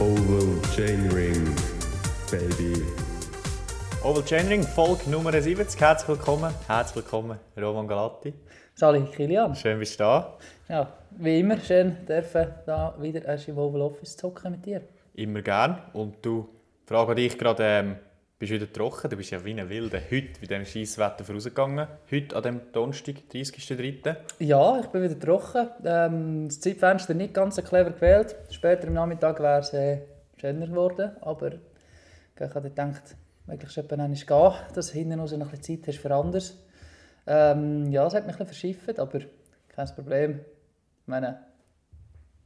Oval Chainring, Baby. Oval Chainring, Folge Nummer 70. Herzlich willkommen. Herzlich willkommen, Roman Galatti. Sali Kilian. Schön, bist du da. Ja, wie immer, schön dürfen da wieder erst im Oval Office zocken mit dir. Immer gern. Und du, frage dich gerade, ähm, bist wieder trocken? Du bist ja wie ein Wilder. Heute bei diesem Scheisswetter vorausgegangen. Heute an dem Donnerstag, 30.03. Ja, ich bin wieder trocken. Ähm, das Zeitfenster nicht ganz so clever gewählt. Später am Nachmittag wäre es äh, schöner geworden. Aber ich habe gedacht, möglichst jemand gehen, dass du hinten raus noch ein Zeit hast für anderes. Ähm, ja, es hat mich ein verschifft, aber kein Problem. Ich meine,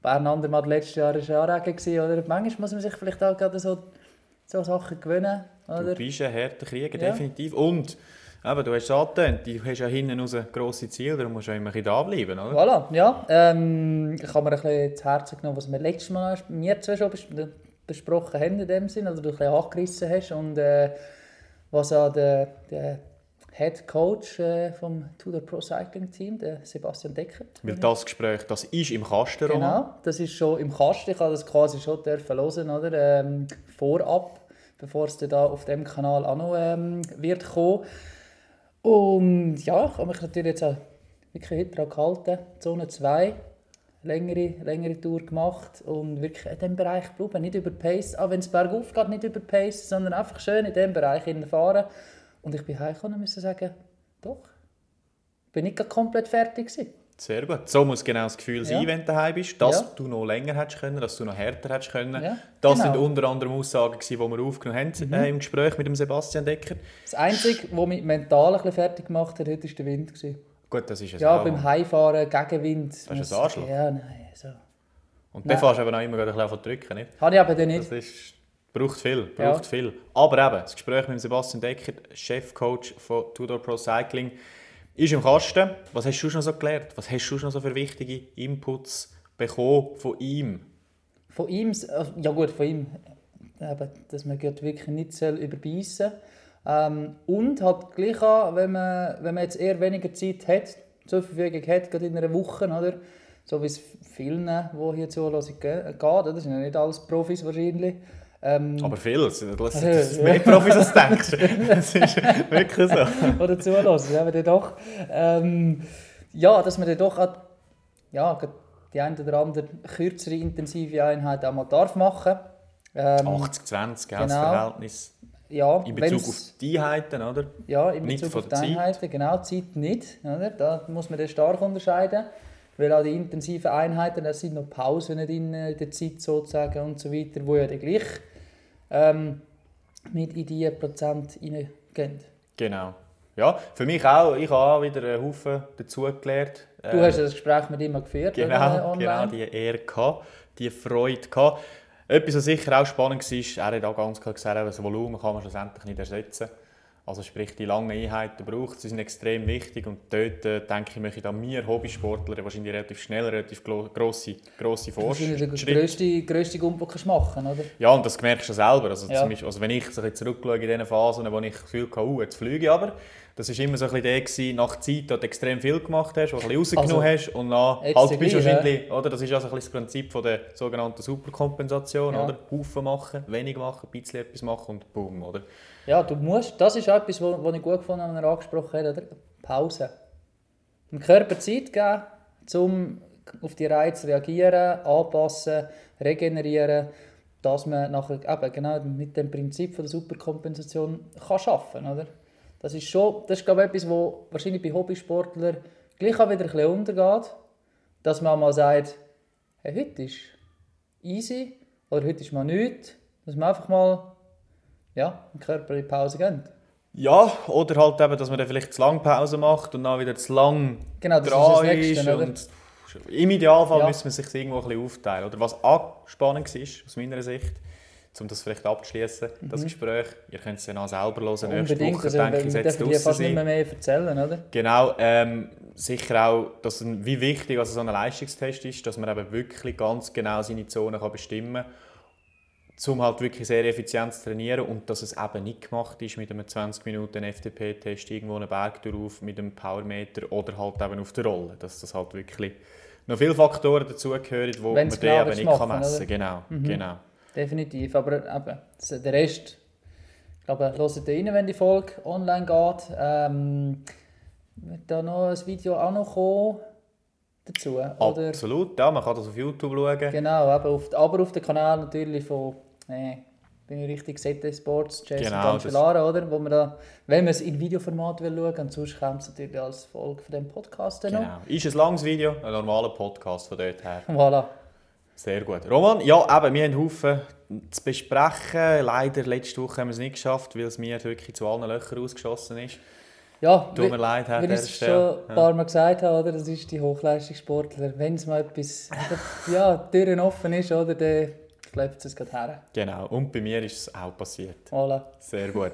Bern andermal letztes Jahr war Anregen, oder? Manchmal muss man sich vielleicht auch gerade so, so Sachen gewöhnen, oder? Du bist ein harter Krieger, Ja. definitiv. Und eben, du hast es angetönt, du hast ja hinten raus grosse Ziele, darum musst du ja immer ein da bleiben, oder? Voilà, ja. Ähm, ich habe mir ein bisschen zu Herzen genommen, was wir letztes Mal mir zwei schon bes besprochen haben in dem Sinn, oder du ein bisschen angerissen hast und äh, was auch der, der Head Coach äh, vom Tudor Pro Cycling Team, der Sebastian Decker. Weil das Gespräch, das ist im Kasten, Roman. Genau, das ist schon im Kasten. Ich habe das quasi schon dürfen hören, oder? Ähm, vorab, bevor es da auf dem Kanal auch noch ähm, wird kommen. Und ja, ich habe mich natürlich jetzt auch wirklich heute daran gehalten. Zone 2, längere, längere Tour gemacht und wirklich in diesem Bereich bleiben, nicht über Pace, auch wenn es bergauf geht, nicht über Pace, sondern einfach schön in diesem Bereich fahren. Und ich bin heimgekommen und musste sagen, doch, bin nicht gerade komplett fertig gewesen. Sehr gut. So muss genau das Gefühl sein, Ja. wenn du daheim bist, dass Ja. du noch länger hättest können, dass du noch härter hättest können. Ja, Das genau. Mhm. sind unter anderem Aussagen, die wir aufgenommen haben äh, im Gespräch mit dem Sebastian Decker. Das Einzige, was mich mental ein bisschen fertig gemacht hat, heute war der Wind. Gewesen. Gut, das ist es Ja, auch. beim Heimfahren, Gegenwind. ist ein Arschloch. Ja, nein. So. Und dann fährst du eben auch immer ein bisschen drücken, nicht? Habe ich aber dann Das nicht. ist, braucht viel, braucht Ja. viel. Aber eben, das Gespräch mit Sebastian Decker, Chefcoach von Tudor Pro Cycling, ist im Kasten. Was hast du schon so gelernt? Was hast du schon so für wichtige Inputs bekommen von ihm? Von ihm, äh, ja gut, von ihm, eben, dass man wirklich nicht überbeissen soll. Ähm, und halt gleich auch, wenn man, wenn man jetzt eher weniger Zeit hat, zur Verfügung hat, gerade in einer Woche, oder? so wie es vielen, die hier zuhören, ge- geht, das sind ja nicht alles Profis wahrscheinlich. Ähm, Aber viel, das ist mehr Profis als du denkst. Das ist wirklich so. oder zulassen, aber dann doch. Ähm, ja, dass man dann doch auch, ja, die eine oder andere kürzere, intensive Einheit auch mal darf machen. Ähm, 80-20, gell, das Genau. Verhältnis. ja, In Bezug auf die Einheiten, oder? ja, in nicht Bezug auf die Zeit. Einheiten, genau, Zeit nicht. Oder? Da muss man dann stark unterscheiden. Weil auch die intensiven Einheiten, da sind noch Pausen drin in der Zeit sozusagen und so weiter, wo ja dann gleich ähm, mit in die Prozent reingehen. Genau. Ja, für mich auch. Ich habe auch wieder einen Haufen dazugelernt. Du Ähm, hast das Gespräch mit ihm geführt, Genau, genau, die Ehre gehabt, die Freude gehabt. Etwas, was sicher auch spannend war, er hat auch ganz klar gesagt, das Volumen kann man schlussendlich nicht ersetzen. Also sprich, die langen Einheiten braucht sie sind extrem wichtig und dort, äh, denke ich, möchte auch wir Hobbysportler wahrscheinlich relativ schnell, relativ grosse, grosse Wahrscheinlich der Fortschritte. grösste, grösste Gumpo kannst machen, oder? Ja, und das merkst du selber. Also, Ja. Beispiel, also wenn ich so zurückschaue in diesen Phasen, wo ich das Gefühl hatte, uh, jetzt fliege ich aber, das war immer so ein bisschen der, nach Zeit, wo du extrem viel gemacht hast, wo du ein bisschen rausgenommen hast und dann halt bist wahrscheinlich, oder? Das ist also ein bisschen das Prinzip von der sogenannten Superkompensation, Ja. oder? Haufen machen, wenig machen, ein bisschen etwas machen und boom, oder? Ja, du musst, das ist etwas, was ich gut gefunden habe, was er angesprochen hat, oder? Pause. Dem Körper Zeit geben, um auf die Reize zu reagieren, anpassen, regenerieren, dass man nachher eben genau mit dem Prinzip von der Superkompensation kann kann. Oder? Das ist schon, das ist glaube ich etwas, was wahrscheinlich bei Hobbysportlern gleich auch wieder ein bisschen untergeht, dass man mal sagt, hey, heute ist easy oder heute ist mal nichts, dass man einfach mal ja, dem Körper in die Pause gehen. Ja, oder halt eben, dass man dann vielleicht zu lange Pause macht und dann wieder zu lang Genau, das ist dran das Nächste, und Im Idealfall Ja. müsste man sich irgendwo ein bisschen aufteilen. Oder was auch spannend war, aus meiner Sicht, um das vielleicht abzuschließen, das Gespräch, ihr könnt es ja auch selber hören, nächste Mhm. Woche, also, denke ich, dir draussen fast nicht mehr, mehr erzählen, oder? Genau, ähm, sicher auch, dass wie wichtig also so ein Leistungstest ist, dass man eben wirklich ganz genau seine Zone kann bestimmen kann, um halt wirklich sehr effizient zu trainieren und dass es eben nicht gemacht ist mit einem 20 Minuten FTP-Test irgendwo einen Berg drauf mit einem Powermeter oder halt eben auf der Rolle, dass das halt wirklich noch viele Faktoren dazugehören, die man Wenn's dann genau eben nicht kann machen, messen oder? kann. Genau, genau. definitiv. Aber eben, der Rest, ich glaube, hört ihr rein, wenn die Folge online geht. Ähm, wird da noch ein Video auch noch kommen dazu? Oder? Absolut, ja, man kann das auf YouTube schauen. Genau, eben auf, aber auf dem Kanal natürlich von, äh, bin ich richtig, ZD Sports, Jason Genau, genau, Cancellara, oder? Wo man da, wenn man es in Videoformat will schauen, und sonst kommt es natürlich als Folge von dem Podcast dann noch. Genau. Ist ein langes Video, ein normaler Podcast von dort her. Voilà. Sehr gut. Roman, ja, eben, wir haben Haufen zu besprechen. Leider, letzte Woche haben wir es nicht geschafft, weil es mir wirklich zu allen Löchern ausgeschossen ist. Ja, Tut mir leid, Herr Wie ich es schon ein paar Mal gesagt habe, oder? das ist die Hochleistungssportler. Wenn es mal etwas, ja, Türen offen ist, oder, dann schleppt es gerade her. Genau, und bei mir ist es auch passiert. Voilà. Sehr gut.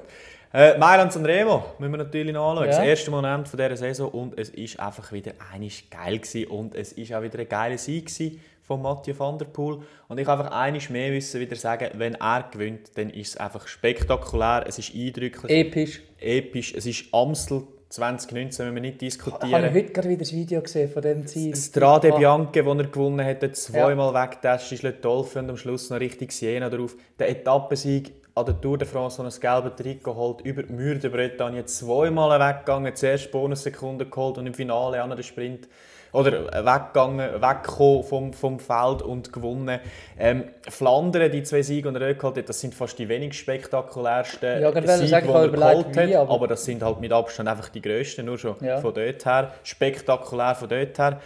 Äh, Mailand San Remo müssen wir natürlich anschauen. Ja. Das erste Moment von dieser Saison und es ist einfach wieder einiges geil gewesen und es ist auch wieder ein geiler Sieg gewesen von Mathieu van der Poel. Und ich einfach einiges mehr wissen wieder sagen, wenn er gewinnt, dann ist es einfach spektakulär, es ist eindrücklich, Episch. episch, es ist Amstel 2019, müssen wir nicht Habe ich diskutieren. heute gerade wieder das Video gesehen von dem Ziel. Strade Bianche, wo er gewonnen hat, hat zweimal weggetestet, ist Dolphin und am Schluss noch richtig Siena drauf. Der Etappensieg an der Tour de France, wo er das gelbe Trikot holt, über die Mühe der Bretagne, zweimal weggegangen, zuerst Bonussekunden geholt und im Finale an den Sprint oder weggegangen, weggekommen vom, vom Feld und gewonnen. Ähm, Flandern, die zwei Siege, die er geholt hat, das sind fast die wenig spektakulärsten Ja, Siege, die er geholt wie, hat. aber- Aber das sind halt mit Abstand einfach die grössten, nur schon Ja. von dort her. Spektakulär von dort her.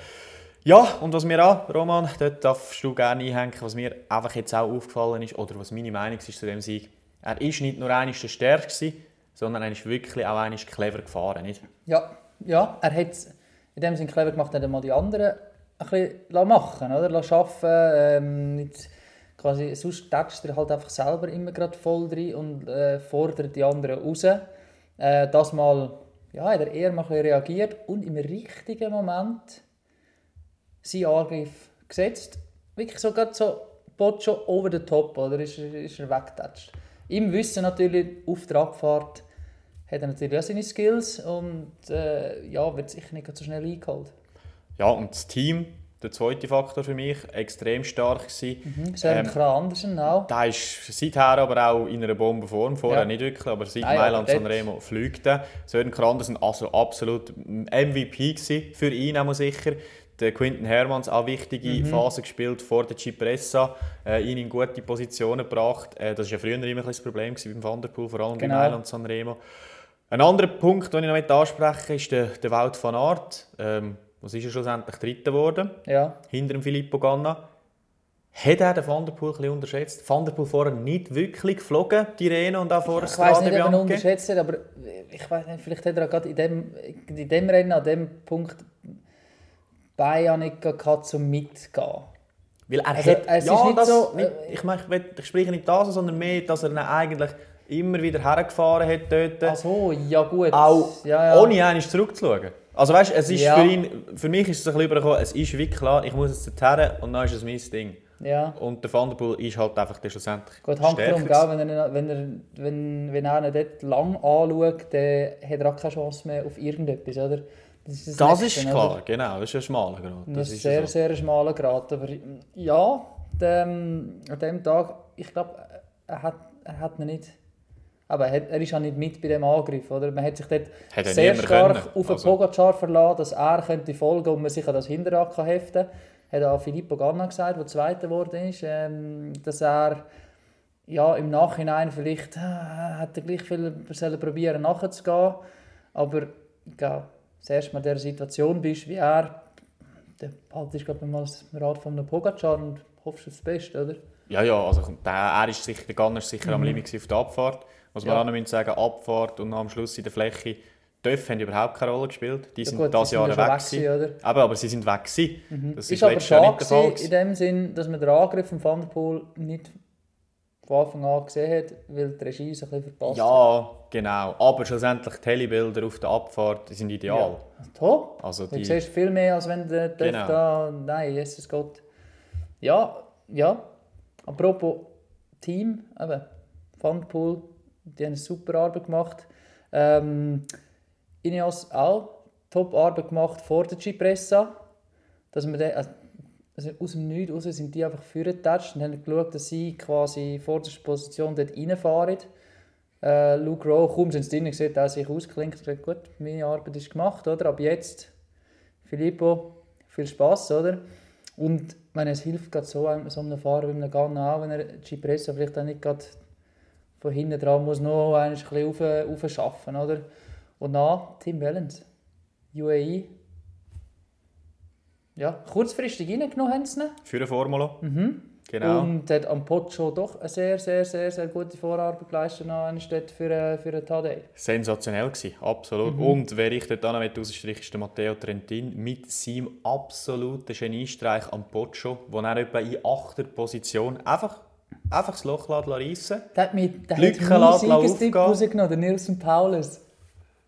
Ja, und was mir auch, Roman, dort darfst du gerne einhängen, was mir einfach jetzt auch aufgefallen ist, oder was meine Meinung ist zu dem Sieg. Er ist nicht nur einmal der Stärkste, sondern er ist wirklich auch einmal clever gefahren. Nicht? Ja, ja, er hat es in dem Sinne clever gemacht, hat mal die anderen ein bisschen machen oder? Lassen arbeiten, ähm, quasi, sonst tätschst er halt einfach selber immer gerade voll drin und äh, fordert die anderen raus. Äh, das mal, ja, hat er eher mal ein bisschen reagiert und im richtigen Moment seinen Angriff gesetzt. Wirklich so gerade so, Bot schon over the top, oder? Ist, er- ist er weggetatscht. Im Wissen natürlich, auf der Abfahrt hat er natürlich auch seine Skills und äh, ja, wird sicher nicht so schnell eingeholt. Ja, und das Team, der zweite Faktor für mich, extrem stark gewesen. Sören Ähm, Andersen auch. Der ist seither aber auch in einer Bombenform, vorher Ja. nicht wirklich, aber seit Nein, Mailand aber San dort- Remo fliegt er. Sören Krandersen also absolut MVP gewesen, für ihn auch sicher. Der Quinton Hermans auch wichtige Mhm. Phase gespielt vor der Cipressa, äh, ihn in gute Positionen gebracht. Äh, das war ja früher immer ein bisschen das Problem beim Van der Poel, vor allem Genau. bei Mailand San Remo. Ein anderer Punkt, den ich noch ansprechen möchte, ist der, der Wout van Aert. Ähm, was ist er schlussendlich Dritter geworden? Ja, hinter dem Filippo Ganna. Hat er den Van der Poel ein bisschen unterschätzt? Van der Poel vorher nicht wirklich geflogen, die Rene und auch vorher ich weiß nicht, ob er Bianche? unterschätzt hat, aber ich weiß nicht, vielleicht hat er gerade in dem, in dem Rennen, an dem Punkt, Gehabt, zum Mitgehen. Weil er Also, hat, es ist ja, nicht das, so, nicht, äh, ich, meine, ich, will- ich spreche nicht das, sondern mehr, dass er ihn eigentlich immer wieder hergefahren hat dort. Ach so, ja gut. auch ja, ja. ohne einmal zurückzuschauen. Also weißt, es ist Ja. für ihn, für mich ist es ein bisschen übergekommen, es ist wirklich klar, ich muss jetzt dorthin und dann ist es mein Ding. Ja. Und der Van der Poel ist halt einfach der schlussendlich Gut, Handkrumm, wenn er, wenn, er, wenn, wenn er ihn dort lang anschaut, dann hat er auch keine Chance mehr auf irgendetwas, oder? Das ist, Das Nächste, ist oder? klar, genau, das ist ein schmaler Grad. Das, Das ist sehr, so. sehr schmaler Grad. Aber ja, dem, an dem Tag, ich glaube, er hat, er hat ihn nicht. Aber er, hat- er ist ja nicht mit bei dem Angriff, oder? Man hat sich dort er sehr stark können. auf den Also- Pogacar verlassen, dass er könnte folgen und man sich an das Hinterrad kann heften kann. Hat auch Filippo Ganna gesagt, der Zweiter geworden ist, ähm, dass er ja, im Nachhinein vielleicht äh, hätte er gleich viel probieren nachzugehen. Aber ja, das erste Mal in dieser Situation bist wie er, dann haltest du ich, mal das Rad von einem Pogacar und hoffst auf das Beste, oder? Ja, ja, also der, er ist sicher, der Gunner ist sicher am Limit auf der Abfahrt. Was wir Mhm. Ja. auch noch sagen, Abfahrt und am Schluss in der Fläche, Döff haben überhaupt keine Rolle gespielt. Die Ja sind gut, das Jahr weg. weg? Aber, aber sie sind weg gewesen. Das Ist, ist aber schade der in dem Sinn, dass man den Angriff von Van der Poel nicht von Anfang an gesehen hat, weil die Regie so ein bisschen verpasst. Ja, genau. Aber schlussendlich die Telebilder auf der Abfahrt sind ideal. Top! Also Du die, siehst viel mehr, als wenn der Döff Genau. da... Nein, Jesus Gott. Ja, ja. Apropos Team, eben, Poel, die haben eine super Arbeit gemacht. Ähm, Ineos auch top Arbeit gemacht vor der Cipressa. Dass man den, also, also aus dem Nichts raus sind die einfach vorgetatscht und haben geschaut, dass sie quasi vorderste Position dort reinfahren. Äh, Luke Rowe, kaum sind sie drin, sieht er sich ausklinkt und sagt, gut, meine Arbeit ist gemacht, oder? Aber jetzt, Filippo, viel Spaß, oder? Und meine, es hilft gerade so, einem- so einem Fahrer wie einem Ganna auch, wenn er Cipressa vielleicht auch nicht gerade von hinten dran muss, noch ein bisschen rauf, oder? Und dann Tim Wellens, UAE. Ja, kurzfristig reingenommen haben sie. Für eine Formula. Genau. Und hat am Pocho doch eine sehr, sehr, sehr, sehr gute Vorarbeit geleistet Stadt für, äh, für den Tadej. Sensationell gewesen, absolut. Mhm. Und wer ich dort auch noch rausstreiche, ist der Matteo Trentin mit seinem absoluten Geniestreich am Poggio, wo er etwa in achter Position einfach, einfach das Loch reissen Der hat mir der Die Lücke hat rausgenommen, der Nilsen Paulus.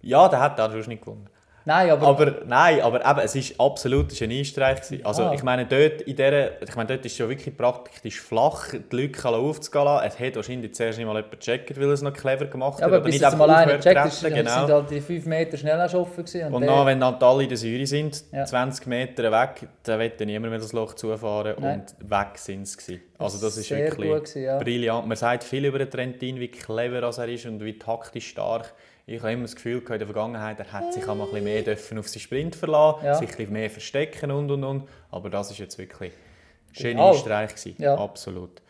Ja, der hat er sonst nicht gewonnen. Nein, aber, Aber nein, aber eben, es war absolut ein Geniestreich. gewesen. Also Ja. ich meine, dort, in dieser, ich meine, dort ist es ja wirklich praktisch flach, die Lücke aufzugehen lassen. Es hat wahrscheinlich zuerst nicht mal jemand gecheckt, weil er es noch clever gemacht ja, hat. aber bis nicht jetzt mal einer gecheckt ist, genau. sind halt die 5 Meter schnell offen gewesen. Und der- dann, wenn dann alle in der Säure sind, Ja. 20 Meter weg, dann wird dann niemand mehr das Loch zufahren Nein. und weg sind sie. gewesen. Also das ist Sehr wirklich gewesen, ja. brillant. Man sagt viel über den Trentin, wie clever er ist und wie taktisch stark. Ich habe immer das Gefühl in der Vergangenheit, er hätte sich auch mal ein bisschen mehr dürfen auf seinen Sprint verlassen, Ja. sich ein bisschen mehr verstecken und und und. Aber das ist jetzt wirklich ein Genau. Geniestreich gewesen. Ja. Absolut.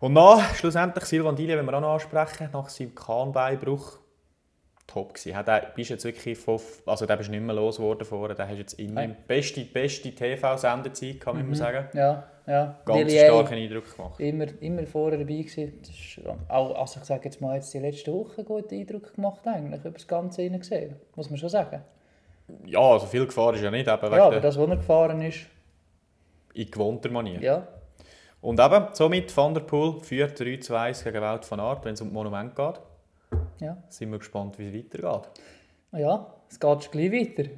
Und dann, schlussendlich, Silvan Dillia, wenn wir auch noch ansprechen, nach seinem Kahnbeinbruch, top gewesen. Hat er, bist jetzt wirklich von, also der bist nicht mehr losgeworden vorher, der hast jetzt immer Nein. beste, beste TV-Sendezeit, kann man immer sagen. Ja, ja. Ganz starken Eindruck gemacht. Immer, immer vorher dabei gewesen. Ist auch, also ich sage jetzt mal, jetzt die letzte Woche einen guten Eindruck gemacht eigentlich, über das Ganze hinein gesehen. Muss man schon sagen. Ja, also viel Gefahr ist ja nicht, eben Ja, aber das, wo er gefahren ist, in gewohnter Manier. ja. Und eben, somit Van der Poel führt 3 zu 1 gegen Wout van Aert, wenn es um das Monument geht. Ja, Sind wir gespannt, wie es weitergeht. Ja es geht schon gleich weiter.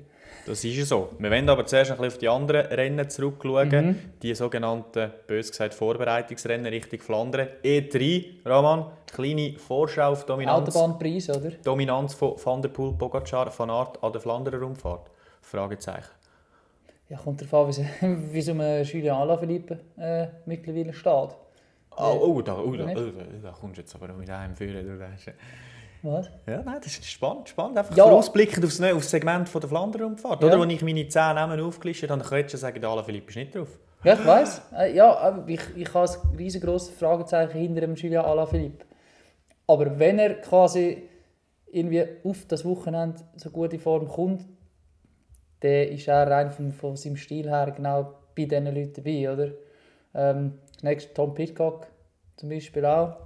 Das ist ja so. Wir wollen aber zuerst ein bisschen auf die anderen Rennen zurückschauen. Mhm. Die sogenannten, bös gesagt, Vorbereitungsrennen Richtung Flandern. E3, Roman, kleine Vorschau auf Dominanz. Autobahnpreis, oder? Dominanz von Van der Poel, Pogacar, Van Aert an der Flanderer Rundfahrt? Fragezeichen. Ja, kommt darauf an, wie um einen Julien Alaphilippe äh, mittlerweile steht. Oh, oh, da, oh, da, oh, da, da kommst du jetzt aber mit einem führen. Du weißt. Was? Ja, nein, das ist spannend. spannend. Einfach Ja. vorausblickend aufs, ne- aufs Segment von der Flanderer Rundfahrt. Ja. Oder, wo ich meine 10 Namen aufgelistet habe, dann könntest du sagen, der Alaphilippe ist nicht drauf. Ja, ich weiß. Äh, ja, aber ich, ich habe ein riesengroßes Fragezeichen hinter dem Julien Alaphilippe. Aber wenn er quasi irgendwie auf das Wochenende so gut in Form kommt, dann ist er rein von, von seinem Stil her genau bei diesen Leuten dabei, oder? Ähm, nächstes Tom Pitcock zum Beispiel auch.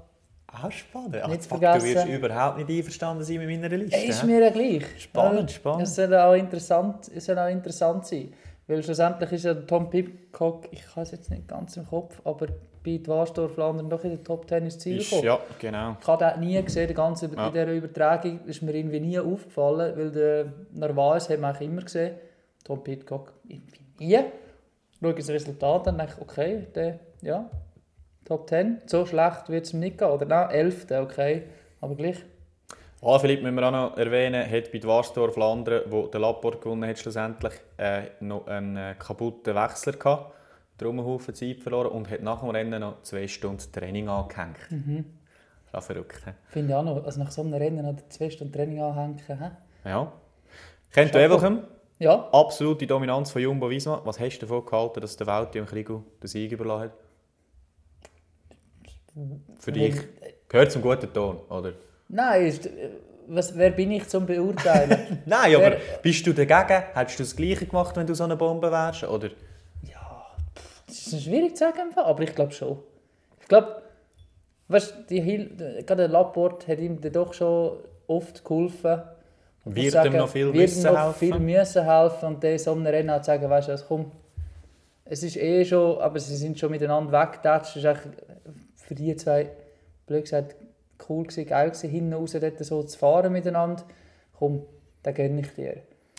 Ah, spannend. Nicht Ach, fuck. Du wirst überhaupt nicht einverstanden sein mit meiner Liste. Ist hä? mir ja gleich. Spannend, spannend. Es soll auch interessant, es soll auch interessant sein. Weil schlussendlich ist ja Tom Pitcock, ich habe es jetzt nicht ganz im Kopf, aber bei Dwarsdorf Flandern doch in der Top 10 ins Ziel gekommen. ja, genau. Ich habe den nie gesehen, die ganze, Ja. in dieser Übertragung ist mir irgendwie nie aufgefallen, weil der Narvaez hat man eigentlich immer gesehen, Tom Pitcock irgendwie nie. Schaue das Resultat an und denke, okay, der, ja, Top 10, so schlecht wird es ihm nicht gehen. Oder nein, 11, okay, aber gleich. Ah, Philipp müssen wir auch noch erwähnen, hat bei Dwarsdorf Flandern, wo der Laporte gewonnen hat, schlussendlich äh, noch einen äh, kaputten Wechsler gehabt. Darum einen Haufen Zeit verloren und hat nach dem Rennen noch zwei Stunden Training angehängt. Mhm. Das ist auch verrückt. Finde ich auch noch, also nach so einem Rennen noch zwei Stunden Training anhängen. He? Ja. Kennt Chapeau. Wevelgem? Ja, Absolute Dominanz von Jumbo Visma. Was hast du davon gehalten, dass der Welt und Krigo den Sieg überlassen hat? Für dich gehört zum guten Ton, oder? nein, ist, was, wer bin ich zum Beurteilen? Nein, aber Wer- bist du dagegen? Hättest du das Gleiche gemacht, wenn du so eine Bombe wärst? Oder? das ist schwierig zu sagen, aber ich glaube schon. Ich glaube, weißt du, gerade der Laporte hat ihm doch schon oft geholfen. Wird sagen, ihm noch viel wird ihm müssen noch helfen? viel müssen helfen und dann so einem Rennen zu sagen, weißt du, was, komm, es ist eh schon, aber sie sind schon miteinander weggetatscht. Ist für die zwei, blöd gesagt, cool gewesen, geil gewesen, hinten raus dort so zu fahren miteinander. Komm, den gönne ich dir.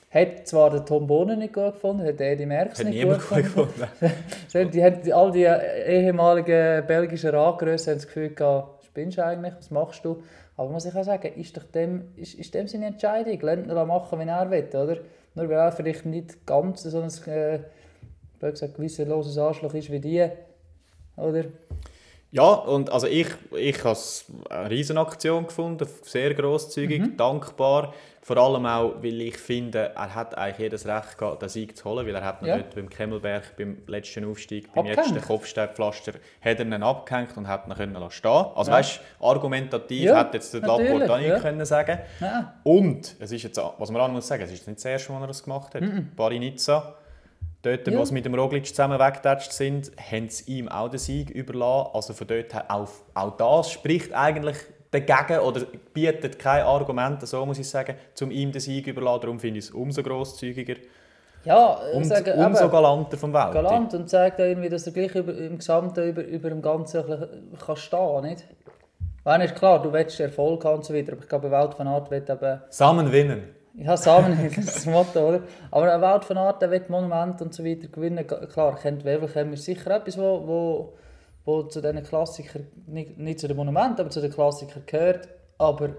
Hat zwar der Tom Bohnen nicht gut gefunden, hat Eddie Merckx Hat nicht gut gefunden. gefunden. Die haben, all die ehemaligen belgischen Radgrössen haben das Gefühl gehabt, spinnst du eigentlich, was machst du? Aber muss ich auch sagen, ist doch dem, ist, ist dem seine Entscheidung. Lasst ihn machen, wenn er will, oder? Nur weil er vielleicht nicht ganz so ein äh, gewissenloses Arschloch ist wie die. Oder? Ja, und also ich, ich habe es eine Riesenaktion gefunden, sehr grosszügig, Mhm. dankbar. Vor allem auch, weil ich finde, er hat eigentlich jedes Recht gehabt, den Sieg zu holen, weil er hat Ja. nicht beim Kemmelberg, beim letzten Aufstieg, beim Abgehängt. letzten Kopfsteinpflaster, hat er ihn abgehängt und hat ihn können lassen stehen. Also Ja. weißt, argumentativ Ja, hat jetzt der Laporte auch nicht ja. können sagen. Nein. Und, es ist jetzt, was man auch muss sagen, es ist nicht das erste Mal, er das gemacht hat. Barinizza, dort, Ja. wo sie mit dem Roglic zusammen weggetatscht sind, haben sie ihm auch den Sieg überlassen. Also von dort her, auch, auch das spricht eigentlich dagegen oder bietet kein Argument, so muss ich sagen, um ihm den Sieg überlassen. Darum finde ich es umso grosszügiger Ja, und sage, umso eben, galanter vom Welt. galant und zeigt auch irgendwie, dass er gleich über, im Gesamten über, über dem Ganzen kann stehen nicht? Wenn ist klar, du willst Erfolg haben und so weiter, aber ich glaube, Welt von Art wird eben... Zusammen winnen. Ja, zusammen, das ist das Motto, oder? Aber eine Welt von Art, der will Monumente und so weiter gewinnen. Klar, kennt Wevelgem ist sicher etwas, wo, wo, wo zu diesen Klassikern, nicht, nicht zu den Monumenten, aber zu den Klassikern gehört. Aber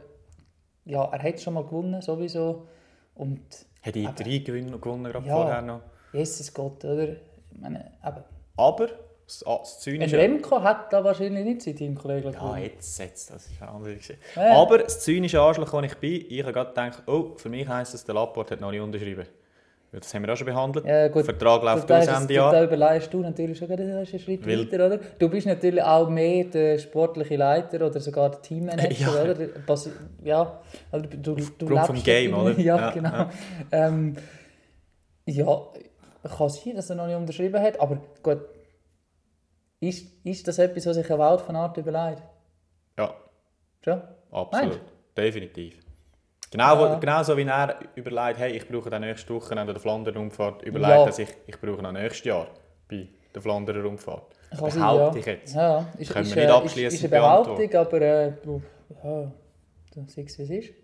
ja, er hat schon mal gewonnen, sowieso. Und Hat die drei Gewinne gewonnen, gerade Ja. vorher noch. Jesus Gott, oder? Ich meine, eben. Aber das, ah, das Ein Zynische... Remco hat da wahrscheinlich nicht sein Teamkollege Ja, gewonnen. jetzt, jetzt, das ist eine andere Geschichte. Ja. Aber das zynische Arschloch, wo ich bin, ich habe gerade gedacht, oh, für mich heisst es, der Laporte hat noch nicht unterschrieben. Das haben wir auch schon behandelt. Ja, gut. Der Vertrag läuft Da aus Ende Da Jahr. überleist du natürlich schon gerade einen Schritt Weil- weiter, oder? Du bist natürlich auch mehr der sportliche Leiter oder sogar der Teammanager, Ja. oder? Der Bas- Ja, also du, du, Aufgrund vom lebst Game, irgendwie- oder? Ja, Ja, genau. ja. Ähm, ja, kann sein, dass er noch nicht unterschrieben hat, aber gut. Ist, ist das etwas, was sich eine Welt von Art überlegt? Ja, Schon? absolut. Meinst Definitiv. Genau, Ja. genauso wie er überlegt, hey, ich brauche dann nächste Woche an der Flandern-Umfahrt, überlegt Ja. er sich, ich brauche noch nächstes Jahr bei der sein, Behaupte ja. ich jetzt. Ja, ist, Können ist, wir nicht äh, abschliessend ist, ist eine Behauptung, aber äh, du- ja, siehst, wie es ist.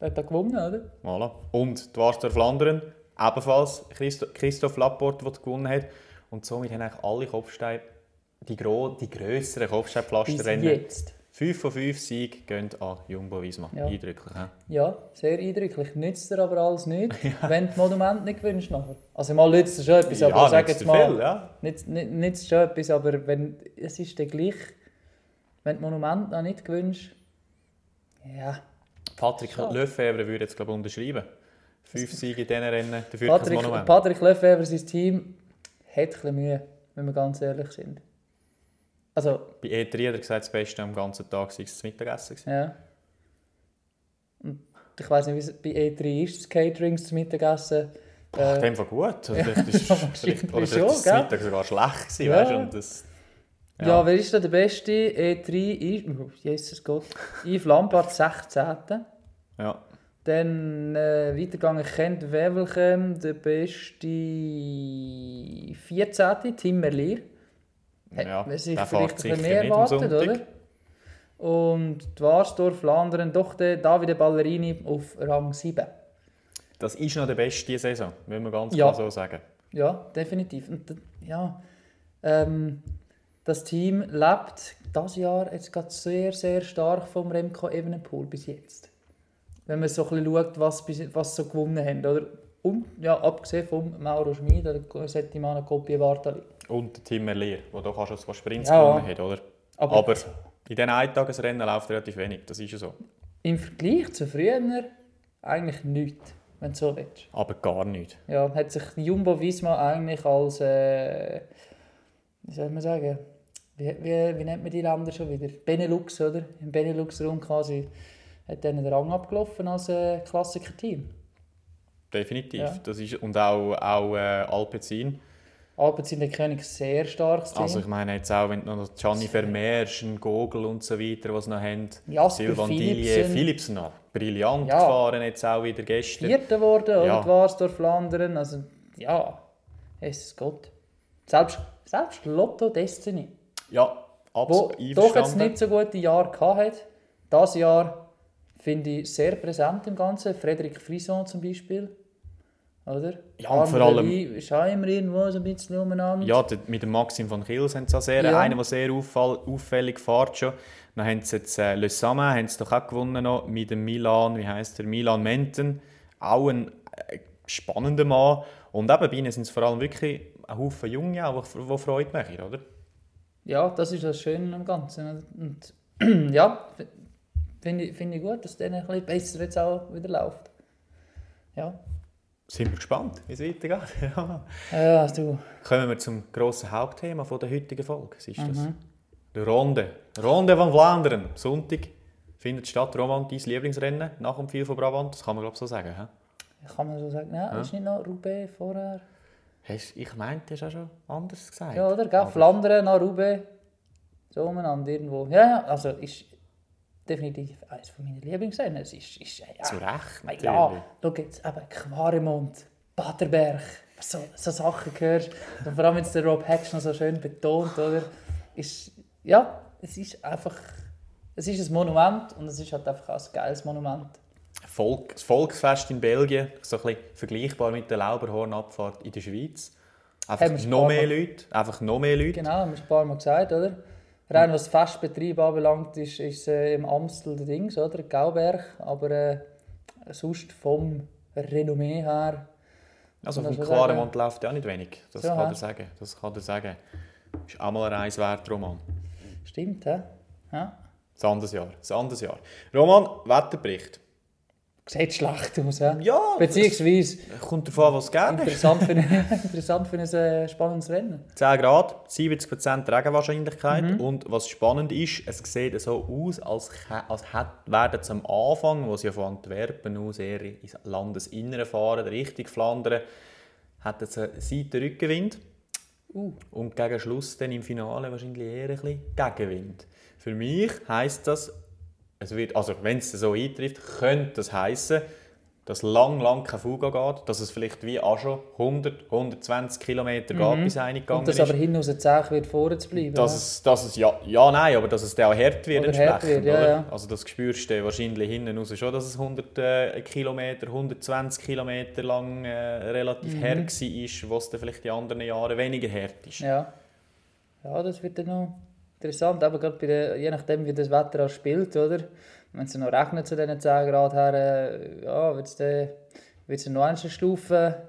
Er hat da gewonnen, oder? Voilà. Und die Warster Flandern, ebenfalls Christo Christoph Laporte, der gewonnen hat. Und somit haben eigentlich alle Kopfsteine, die, gro die grösseren Kopfsteinpflasterrennen, jetzt. 5 von 5 Siege gehen an Jumbo Visma. Ja. Eindrücklich, he? Ja, sehr eindrücklich. Nützt dir aber alles nicht, wenn du das Monument nicht gewinnst nachher. Also mal nützt dir schon etwas, aber ja, sag nützt jetzt mal, viel, ja. nützt, nützt- schon etwas, aber wenn, es ist dann gleich, wenn du das Monument noch nicht gewinnst, ja, Patrick Schade. Lefebvre würde jetzt glaube ich, unterschreiben. Fünf Siege in diesen Rennen, dafür Patrick, kein Monument. Patrick Lefebvre, sein Team, hat ein bisschen Mühe, wenn wir ganz ehrlich sind. Also, Bei E3 hat er gesagt, das Beste am ganzen Tag sei das Mittagessen. gewesen. ja. Und ich weiß nicht, wie es bei E3 ist, das Catering, das Mittagessen. Boah, in Äh, dem Fall gut. Oder vielleicht ist, vielleicht, oder wahrscheinlich ist das schon, gell? Mittag sogar schlecht gewesen, Ja. weißt du? Und das, Ja. wer ist da der Beste? E3 ist, oh, Jesus Gott, Yves Lampard, 16. ja. Dann äh, weitergegangen kennt Wevelgem, der beste 14. Tim Merlier. Hat Ja, man sich vielleicht ein mehr erwartet, oder? Und die Warsdorf, Flandern, doch der Davide Ballerini auf Rang 7. Das ist noch der Beste Saison, müssen wir ganz Ja. klar so sagen. Ja, definitiv. Und, ja, ähm, das Team lebt das Jahr jetzt gerade sehr, sehr stark vom Remco Evenepoel bis jetzt. Wenn man so ein bisschen schaut, was, was sie so gewonnen haben. Oder? Und ja, abgesehen von Mauro Schmid oder Settimana Coppi Bartali. Und der Tim Merlier, der doch auch schon zwei Sprints Ja. gewonnen hat, oder? Aber, Aber in diesen Eintagesrennen läuft relativ wenig, das ist ja so. im Vergleich zu früher eigentlich nichts, wenn du so willst. Aber gar nicht. Ja, hat sich Jumbo Visma eigentlich als, äh, wie soll man sagen, wie, wie, wie nennt man die Länder schon wieder? Benelux, oder? Im Benelux-Raum quasi hat dann den Rang abgelaufen als äh, Klassiker-Team. Definitiv. Ja. Das ist, und auch, auch äh, Alpecin. Alpecin der König sehr starkes Team. Also ich meine jetzt auch, wenn du noch Gianni Vermeers, einen Gogel und so weiter, was noch haben. Jasper Sylvain Dillier, Philipsen. Noch. Brillant Ja. gefahren jetzt auch wieder gestern. Vierter geworden, oder? Ja. Die Warsdorf Flandern. Also, ja, es Gott. Selbst, selbst Lotto Destiny, Ja, wo absolut doch jetzt nicht so gute Jahre gehabt hat. Das Jahr finde ich sehr präsent im Ganzen. Frederik Frison zum Beispiel. Oder? Ja, und vor allem- Ist auch immer irgendwo so ein bisschen umeinander. Ja, mit dem Maxim von Kils haben sie auch sehr, Ja. einen, der sehr auffall, auffällig fährt schon. Dann haben sie jetzt äh, Le Samin, haben sie doch auch gewonnen noch, mit dem Milan, wie heißt der, Milan Menten. Auch ein äh, spannender Mann. Und eben bei ihnen sind es vor allem wirklich ein Haufen Junge die die Freude machen, oder? Ja, das ist das Schöne am Ganzen. Und ja, f- finde ich, finde ich gut, dass denen ein bisschen besser jetzt auch wieder läuft. Ja, Sind wir gespannt, wie es weitergeht. ja. ja du. Kommen wir zum grossen Hauptthema von der heutigen Folge. Was ist das? Die Ronde. Ronde von Flandern. Sonntag findet statt. Roman, dein Lieblingsrennen nach dem Viel von Brabant. Das kann man glaube ich so sagen. He? Kann man so sagen, nein, ist nicht noch Roubaix vorher? Hast, ich meinte, du hast auch schon anders gesagt. Ja, oder? Gell? Flandern nach Roubaix. So umeinander irgendwo. Ja, ja, also ist definitiv eines von meinen Lieblingsrennen. Es ist, ist ja, Zu Recht, natürlich. ja, schau jetzt eben Quaremont, Baderberg, so, so Sachen hörst. Und vor allem jetzt der Rob Hatch noch so schön betont, oder? Ist, ja, es ist einfach, es ist ein Monument und es ist halt einfach auch ein geiles Monument. Volk, das Volksfest in Belgien, so ein bisschen vergleichbar mit der Lauberhornabfahrt in der Schweiz. Einfach noch mehr Leute. Einfach noch mehr Leute. Genau, haben wir ein paar Mal gesagt, oder? Rein was Festbetrieb anbelangt, ist, ist äh, im Amstel der Dings, oder? Gauberg, aber äh, sonst vom Renommee her, Also vom Quaremont läuft ja auch nicht wenig. Das So, kann er sagen. Das kann er sagen. Ist auch mal eine Reise wert, Roman. stimmt, hä? Ja. Ein anderes Jahr. Ein anderes Jahr. Roman, Wetterbericht. Sieht schlecht aus, hä? Ja, Beziehungsweise es kommt an, was du gerne interessant für ein, interessant für ein äh, spannendes Rennen. 10 Grad, 70% Regenwahrscheinlichkeit. Mhm. Und was spannend ist, es sieht so aus, als, als werden sie am Anfang, wo sie ja von Antwerpen aus eher ins Landesinnere fahren, Richtung Flandern, hätten sie einen Seitenrückenwind. Uh. Und gegen Schluss dann im Finale wahrscheinlich eher ein bisschen Gegenwind. Für mich heisst das, es wird, also wenn es so eintrifft, könnte das heißen, dass lang, lang kein Fuga geht, dass es vielleicht wie auch schon 100, 120 Kilometer geht, bis eine gegangen Mhm. Und dass ist. aber hinten aus der Zeche wird vorne zu bleiben. Dass hä? es, dass es ja, ja, nein, aber dass es dann auch hart wird Oder hart entsprechend, wird, ja, ja. Also das spürst du wahrscheinlich hinten raus schon, dass es 100 äh, Kilometer, 120 Kilometer lang äh, relativ Mhm. hart war, was dann vielleicht in anderen Jahren weniger hart ist. Ja. ja, das wird dann noch interessant, aber gerade bei der, je nachdem wie das Wetter auch spielt, oder? Wenn es noch regnet zu diesen 10 Grad her, äh, ja, wird es dann wird's dann noch eine Stufe,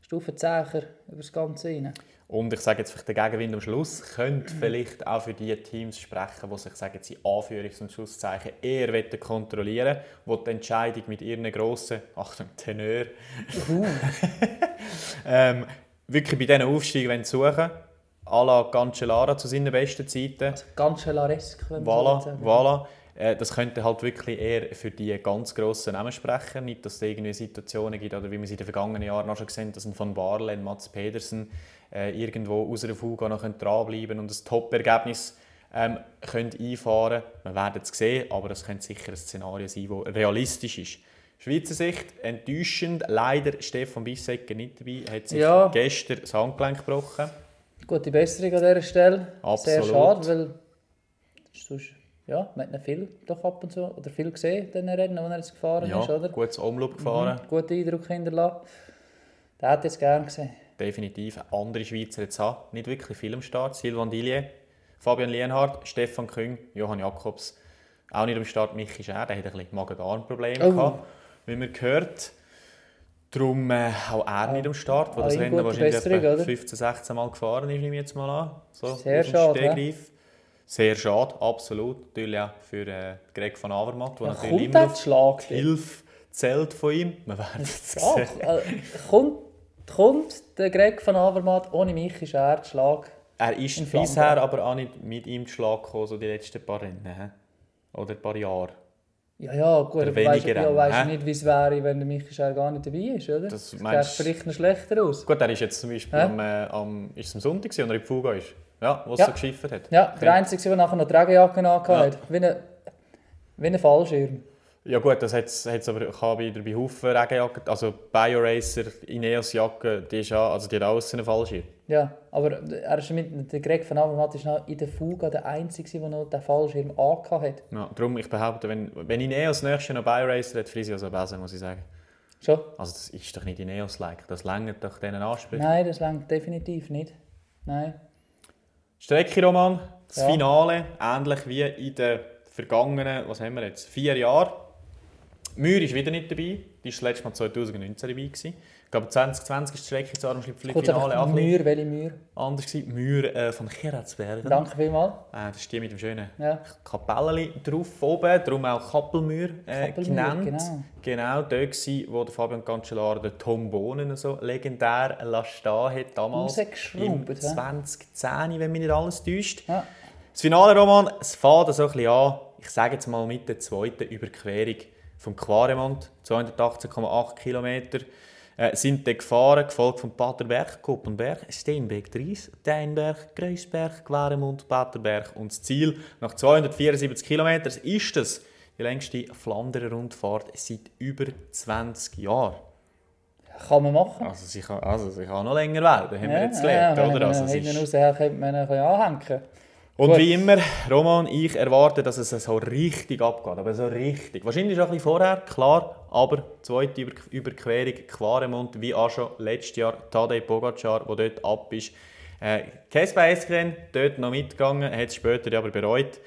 Stufe zäher über das Ganze rein. Und ich sage jetzt vielleicht der Gegenwind am Schluss könnte vielleicht auch für die Teams sprechen, die sich sagen, sie Anführungs- und Schlusszeichen eher wollen kontrollieren wollen, die die Entscheidung mit ihren grossen, Achtung, Teneur, ähm, wirklich bei diesen Aufstiegen wollen suchen à la Cancellara zu seinen besten Zeiten. Also ganz schelaresk, wenn man so Voilà, sagen voilà. Äh, Das könnte halt wirklich eher für die ganz grossen Namen sprechen. Nicht, dass es irgendwie Situationen gibt, oder wie wir es in den vergangenen Jahren auch schon gesehen haben, dass ein Van Barle, ein Mats Pedersen äh, irgendwo aus einer Fuga noch dranbleiben und ein Top-Ergebnis ähm, können einfahren können. Wir werden es sehen, aber das könnte sicher ein Szenario sein, das realistisch ist. Schweizer Sicht enttäuschend. Leider Stefan Bissecker nicht dabei. Er hat sich Ja. gestern das Handgelenk gebrochen. Gute Besserung an dieser Stelle. Sehr Absolut. schade, weil sonst, ja, man hat viel doch ab und zu, oder viel gesehen, in den Rennen, wo er jetzt gefahren Ja, ist, oder? gutes Omloop gefahren. Mhm, guten Eindruck hinterlassen. Den hätte jetzt gerne gesehen. definitiv andere Schweizer jetzt haben. Nicht wirklich viel am Start. Silvan Dillier, Fabian Lienhardt, Stefan Küng, Johann Jakobs. Auch nicht am Start Michi Scher, der hat ein bisschen Magen-Darm-Probleme Oh. gehabt, wie man gehört. Darum äh, auch er nicht am Start, wo das ihm Rennen wahrscheinlich Besserung, etwa oder? 15, 16 Mal gefahren ist, nehme ich jetzt mal an. So, Sehr schade, Stegreif. Sehr schade, absolut. Natürlich auch für äh, Greg van Avermaet, der Ja, natürlich immer auf Schlag? Hilfe zählt von ihm. Wir werden es sehen. äh, kommt, kommt der Greg van Avermaet ohne mich ist er der Schlag. Er ist bisher aber auch nicht mit ihm zu Schlag gekommen, so die letzten paar Rennen. Oder ein paar Jahre. Ja, ja, gut, aber weißt, weniger ja, weißt nicht, wie es wäre, wenn der Michi Scher gar nicht dabei ist, oder? Das Das meinst- vielleicht noch schlechter aus. Gut, er ist jetzt zum Beispiel am, äh, am, ist am Sonntag gewesen, oder in Fuga ist. Ja, wo es Ja. so geschiffert hat. Ja, der Einzige, der nachher noch die Regenjacke angehabt Ja. hat. Wie ein, wie ein Fallschirm. Ja gut, das hat es aber habe wieder bei Haufen Regenjacken, also BioRacer, Ineos-Jacke, die ist auch, also die hat alles einen Fallschirm. Ja, aber er ist mit, der Greg van Avermaet ist noch in der Fuga der Einzige, der noch den Fallschirm angehabt hat. Ja, darum, ich behaupte, wenn, wenn Ineos nächstes Jahr noch BioRacer hat, Frisio so besser, muss ich sagen. Schon? Also das ist doch nicht Ineos-like, das längert doch diesen Ansprüchen. Nein, das längt definitiv nicht. Nein. Strecke-Roman, das Ja. Finale, ähnlich wie in den vergangenen, was haben wir jetzt, vier Jahren. Mühr ist wieder nicht dabei, die war das letzte Mal 2019 dabei. Gewesen. glaube 2020 ist die Strecke zu Armschlipfli Kurz Finale Mühr, welche Mühr? anders gewesen. Mühr äh, von Geretsbergen. Danke vielmals. Äh, das ist die mit dem schönen Ja. Kapelleli drauf oben, darum auch Kappelmühr äh, genannt. genau. Genau, dort war, wo der Fabian Cancellara den Tom Bohnen so legendär lassen hat, damals im hä? 2010, wenn mich nicht alles täuscht. Ja. Das Finale, Roman, es fängt so ein bisschen an, ich sage jetzt mal mit der zweiten Überquerung vom Quaremont, 218,8 Kilometer, äh, sind die gefahren, gefolgt von Paterberg, Koppenberg, Steenbeek, Dries, Deinberg, Kreuzberg, Quaremont, Paterberg und das Ziel nach 274 Kilometern ist es die längste Flandern-Rundfahrt seit über 20 Jahren. Kann man machen. Also sie kann, also sie kann noch länger werden, haben wir jetzt gelernt, wenn oder? Also hinten rausher könnte man ihn anhängen. Und Gut. wie immer, Roman, ich erwarte, dass es so richtig abgeht. Aber so richtig. Wahrscheinlich schon ein bisschen vorher, klar. Aber zweite Über Überquerung, Quaremont, wie auch schon letztes Jahr, Tadej Pogacar, der dort ab ist. Äh, Kespe Eskren, dort noch mitgegangen, hat es später aber bereut.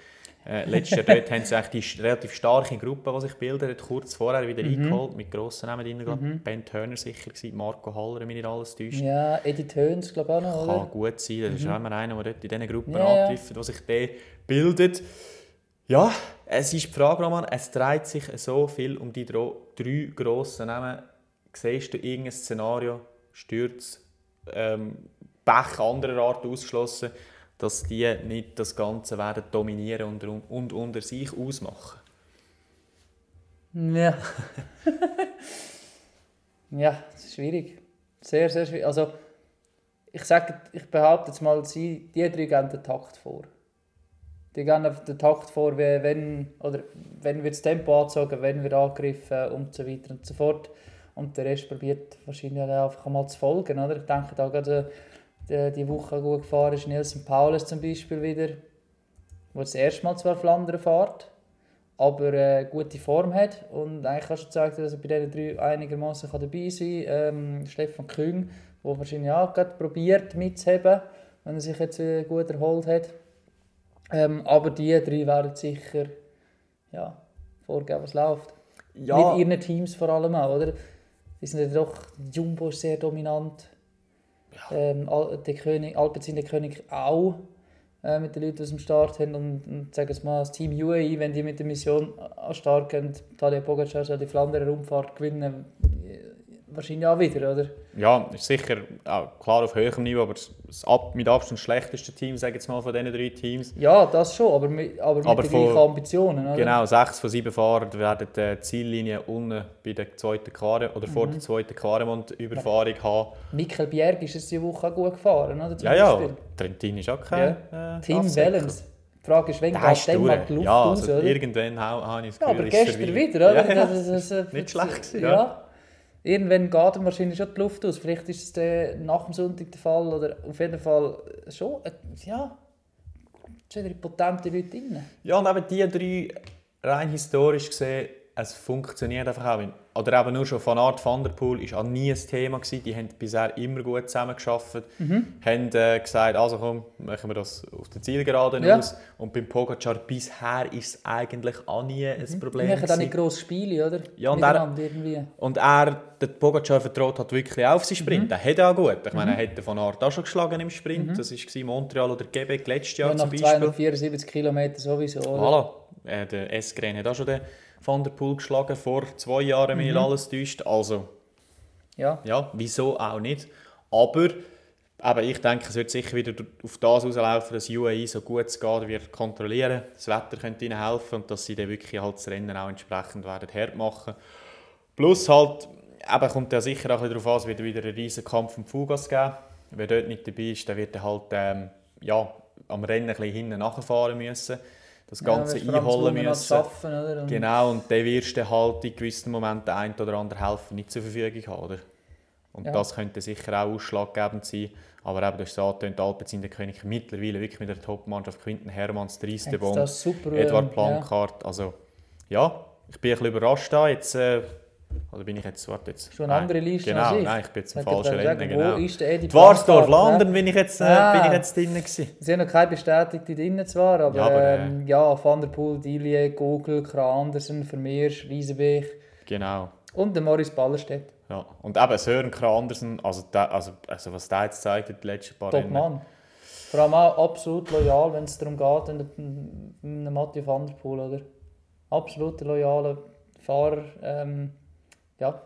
Äh, letztes Jahr dort haben sie die relativ starke Gruppe, die sich bildet, hat kurz vorher wieder Mhm. eingeholt, mit grossen Namen drin. glaub. Ben Turner sicher gewesen, Marco Haller, wenn mich nicht alles täuscht. Ja, Edith Höns, glaube ich auch noch, Kann oder? gut sein, das ist auch immer einer, der dort in diesen Gruppen Mhm. Ja, ja. antrifft, der sich der bildet. Ja, es ist die Frage, Roman, es dreht sich so viel um die drei grossen Namen. Siehst du irgendein Szenario, Sturz, ähm, Pech anderer Art ausgeschlossen, dass die nicht das Ganze werden dominieren und, und unter sich ausmachen? Ja. ja, das ist schwierig. Sehr, sehr schwierig. Also, ich sage, ich behaupte jetzt mal, sie, die drei geben den Takt vor. Die geben den Takt vor, wie, wenn, oder wenn wird das Tempo angezogen, wenn wird angegriffen und so weiter und so fort. Und der Rest probiert wahrscheinlich einfach mal zu folgen. Oder? Ich denke, da gerade die, die Woche gut gefahren ist Nelson Paulus zum Beispiel wieder, der das erste Mal zwar Flandern fährt, aber äh, gute Form hat und eigentlich kannst du sagen, dass er bei diesen drei einigermaßen dabei sein kann. Ähm, Stefan Küng, der wahrscheinlich auch gerade probiert mitzuheben, wenn er sich jetzt äh, gut erholt hat. Ähm, aber die drei werden sicher ja, vorgeben, was läuft. Mit ihren Teams vor allem auch, oder? Die sind ja doch, Jumbo ist sehr dominant. Ähm, Al- der König, Alpecin, der König auch äh, mit den Leuten, aus dem Start haben. Und, und sagen wir mal, das Team UAE, wenn die mit der Mission an den Start gehen, Tadej Pogacar soll die Flandern Rundfahrt gewinnen, äh, wahrscheinlich auch wieder, oder? Ja, ist sicher auch klar auf höherem Niveau, aber das- ab, mit Abstand schlechteste Team, sage ich jetzt mal, von diesen drei Teams. Ja, das schon, aber mit, aber mit Aber den gleichen Ambitionen, oder? Genau, sechs von sieben Fahrern werden die Ziellinie unten bei der zweiten Quare oder vor Mhm. der zweiten Quaremont-Überfahrung haben. Michael Bjerg ist es diese Woche auch gut gefahren, oder? Zum Ja, ja. Trentin ist auch kein Ja. äh, Absäcker. Wellens. Die Frage ist, wenn geht dem mal die Luft Ja, aus, also oder? irgendwann ha- habe ich das Ja, Gefühl, aber ist gestern wieder, oder? Ja, ja. Das, das, das, Nicht schlecht gewesen, ja. Irgendwann geht ihm wahrscheinlich schon die Luft aus. Vielleicht ist es dann nach dem Sonntag der Fall. Oder auf jeden Fall schon, äh, ja, sind wieder potente Leute drin. Ja, und eben die drei, rein historisch gesehen, es funktioniert einfach auch. Oder eben nur schon von Art van der Poel auch nie ein Thema gewesen. Die haben bisher immer gut zusammengearbeitet. Mhm. Haben äh, gesagt, also komm, machen wir das auf der Zielgeraden Ja. aus. Und beim Pogacar bisher ist es eigentlich auch nie ein Die Problem machen dann nicht grosse Spiele, oder? Ja, und er- irgendwie. Und er, der Pogacar vertraut hat wirklich auf seinen Sprint. Mhm. Der hat er auch gut. Ich meine, er hat von Art auch schon geschlagen im Sprint. Das war Montreal oder Quebec letztes Jahr Ja, zum Beispiel. 274 Kilometern sowieso, oder? Voilà. Äh, der Eskren hat auch schon den Van der Poel geschlagen, vor zwei Jahren, wenn Mhm. alles täuscht. Also, Ja. ja, wieso auch nicht. Aber aber ich denke, es wird sicher wieder auf das rauslaufen, dass UAE so gut es geht wird kontrollieren. Das Wetter könnte ihnen helfen und dass sie dann wirklich halt das Rennen auch entsprechend werden hart machen. Plus halt, eben kommt ja sicher auch darauf an, es wird wieder einen riesen Kampf um Fugas geben. Wer dort nicht dabei ist, der wird halt ähm, ja, am Rennen ein bisschen hinten nachfahren müssen. Das Ganze ja, einholen müssen. Schaffen, oder? Und Genau, und dann wirst du halt in gewissen Momenten ein oder andere Helfer nicht zur Verfügung haben, oder? Und Ja. das könnte sicher auch ausschlaggebend sein. Aber eben, du hast gesagt, die Alpecin der König mittlerweile wirklich mit der Top-Mannschaft Quinten Hermanns, Dries de Edward ähm, Plancard. Also, ja, ich bin ein bisschen überrascht da. Jetzt, äh, oder bin ich jetzt, warte jetzt. Schon eine andere Liste Genau, als ich. nein, ich bin jetzt im falschen Rennen, genau. Wo ist der Eddie Dwarsdorf, Plancard, London bin ich jetzt, äh, Ah. bin ich jetzt drin gewesen. Sie haben noch keine Bestätigte drin zwar, aber Ja, aber, äh, ähm, ja Van der Poel, Dilie, Gogel, Kra Andersen, Vermeer, Riesenbeek. Genau. Und der Morris Ballerstedt. Ja. Und eben Sören Andersen, also, der, also, also was der jetzt zeigt in den letzten paar Top Rennen. Mann. Vor allem auch absolut loyal, wenn es darum geht, einen Mathieu van der Poel, oder? Absolut loyaler Fahrer. Ähm, ja.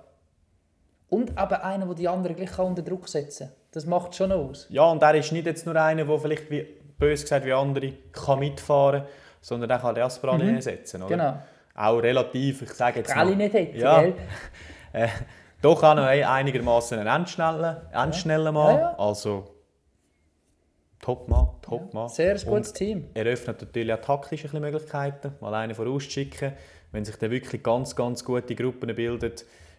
Und aber einer, der die anderen gleich unter Druck setzen kann. Das macht schon aus. Ja, und er ist nicht jetzt nur einer, der vielleicht, wie, bös gesagt, wie andere kann mitfahren kann, sondern er kann den Asprali mhm. setzen, oder? Genau. Auch relativ, ich sage jetzt mal, nicht hätte, Ja. gell? äh, doch auch noch ein- einigermaßen ein endschneller, endschneller Mann. Ja, ja. Also, Top-Mann, Top-Mann. Sehr gutes Team. eröffnet natürlich auch taktisch ein bisschen Möglichkeiten, mal einen vorauszuschicken, wenn sich dann wirklich ganz, ganz gute Gruppen bilden,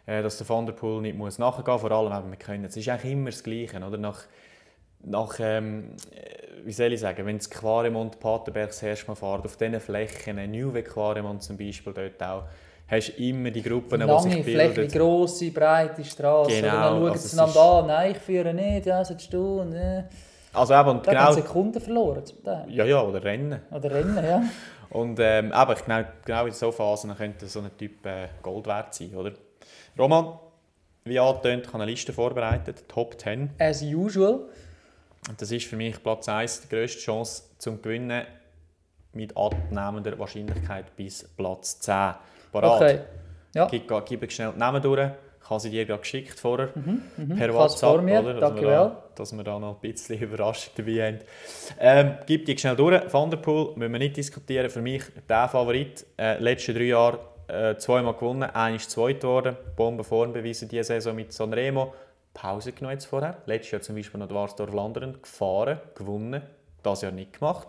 äh, dass der Van der Poel nicht muss nachgehen muss. Vor allem, eben, wir können, es ist eigentlich immer das Gleiche, oder? Nach, nach ähm, äh, wie soll ich sagen, wenn das Quaremont Paterberg das erste Mal fährt, auf diesen Flächen, Nieuwe Quaremont zum Beispiel, dort auch, hast du immer die Gruppen, die Lange sich Fläche, bilden. grosse, breite Straße. Genau, Oder dann schauen also sie einander ist- an. Nein, ich führe nicht, ja, sollst du. Und, äh. Also eben, und Da genau, Sekunden verloren ja, ja, oder Rennen. Oder Rennen, ja. Und ähm, ich genau, genau in so Phasen könnte so ein Typ äh, Gold wert sein, oder? Roman, wie angetönt, ich habe eine Liste vorbereitet, Top 10. As usual. Und das ist für mich Platz 1 die grösste Chance zum Gewinnen mit abnehmender Wahrscheinlichkeit bis Platz 10. Parat. Okay. Ja. Gib, gib schnell die Namen durch. Habe sie dir gerade geschickt vorher. Per Ich habe es WhatsApp, vor mir. oder? Dass wir, da, dass wir da noch ein bisschen Überraschung dabei haben. Ähm, gib die schnell durch. Van der Poel müssen wir nicht diskutieren. Für mich der Favorit. Äh, letzten drei Jahre äh, zweimal gewonnen, einmal zweit geworden. Bombenform bewiesen diese Saison mit Sanremo. Pause genommen jetzt vorher. Letztes Jahr zum Beispiel noch die Warsdorf Landeren gefahren, gewonnen. Das Jahr nicht gemacht.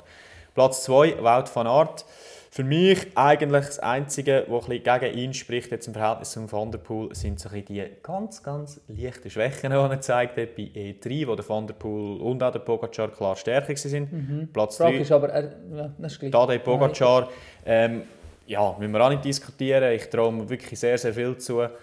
Platz 2, Wout van Aert. Für mich eigentlich das Einzige, was ein bisschen gegen ihn spricht, jetzt im Verhältnis zum Van der Poel, sind so ein die ganz, ganz leichten Schwächen, die er gezeigt hat bei E3, wo der Van der Poel und auch der Pogacar klar stärker waren. Platz Die Frage 3, ist aber, er, ja, das ist gleich. Tadej Pogacar. Ähm, ja, müssen wir auch nicht diskutieren. Ich traue ihm wirklich sehr, sehr viel zu. Hat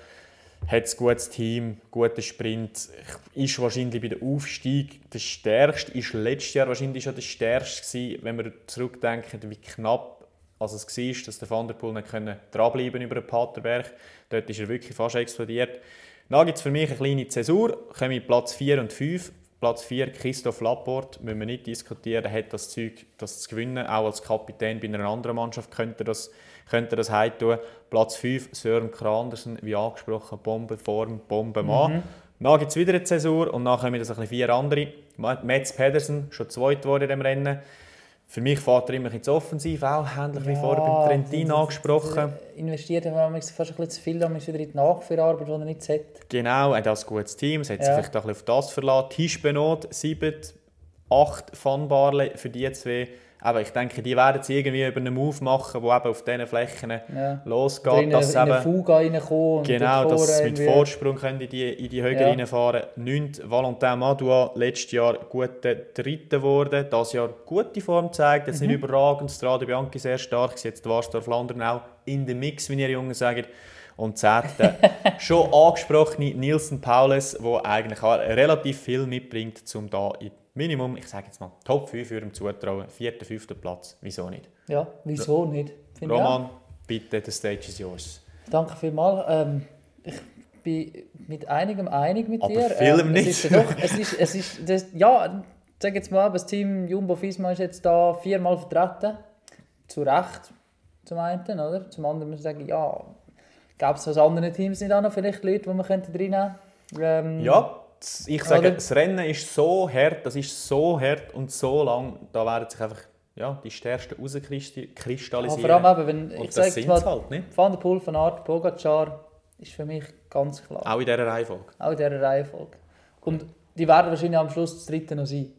ein gutes Team, guter Sprint. Ist wahrscheinlich bei der Aufstieg der stärkste. Ist letztes Jahr wahrscheinlich schon der stärkste gewesen, wenn wir zurückdenken, wie knapp also es war, dass der Van der Poel nicht dranbleiben über den Paterberg. Dort ist er wirklich fast explodiert. Dann gibt es für mich eine kleine Zäsur. Kommen wir Platz 4 und 5. Platz 4, Christoph Laporte, müssen wir nicht diskutieren, er hat das Zeug, das zu gewinnen. Auch als Kapitän bei einer anderen Mannschaft könnte er das, könnte er das heimtun. Platz 5, Sören Krandersen, wie angesprochen, Bombenform, Bombenmann. Mhm. Dann gibt es wieder eine Zäsur und dann kommen das ein bisschen vier andere. Mats Pedersen, schon zweit geworden in dem Rennen. Für mich fährt er immer zu offensiv, auch ähnlich wie vorher beim Trentin angesprochen. Investiert er fast ein bisschen zu viel dann wieder in die Nachführarbeit, die er nicht sollte. Genau, er hat ein gutes Team, es hat sich Ja. vielleicht auch ein bisschen auf das verlassen. Tischbenot, 7, 8 Fanbarle für die zwei. Aber ich denke, die werden es irgendwie über einen Move machen, der eben auf diesen Flächen Ja. losgeht. Oder in, dass in eben, Fuga reinkommen genau, dass es vorne mit Vorsprung können in die, in die Höhe Ja. reinfahren 9. Valentin Madua, letztes Jahr guter Dritter geworden. Das Jahr gute Form gezeigt, jetzt Mhm. nicht überragend. Strade Bianchi sehr stark, jetzt Warsdorf Landern auch in den Mix, wie ihr Jungen sagt. Und zehnte, schon angesprochene Nielsen Paulus, der eigentlich auch relativ viel mitbringt, um da in Minimum, ich sage jetzt mal, Top 5 für ihn zutrauen. Vierter, fünfter Platz, wieso nicht? Ja, wieso nicht? Auch. Roman, bitte, the stage is yours. Danke vielmals. Ähm, ich bin mit einigem einig mit Aber dir. vielem ähm, nicht. Es ist, ja doch, es ist, es ist das, ja, sag jetzt mal, das Team Jumbo Visma ist jetzt da viermal vertreten. Zu Recht zum einen, oder? Zum anderen muss ich sagen, ja, gäbe es aus anderen Teams nicht auch noch vielleicht Leute, die man könnte reinnehmen könnte? Ähm, Ja, ich sage, Oder? das Rennen ist so hart, das ist so hart und so lang, da werden sich einfach ja, die Stärksten ja, rauskristallisieren. vor allem eben, wenn ich sage mal, halt, nicht? Van der Poel, Van Aert, Pogacar ist für mich ganz klar. Auch in dieser Reihenfolge. Auch in dieser Reihenfolge. Und die werden wahrscheinlich am Schluss das dritte noch sein.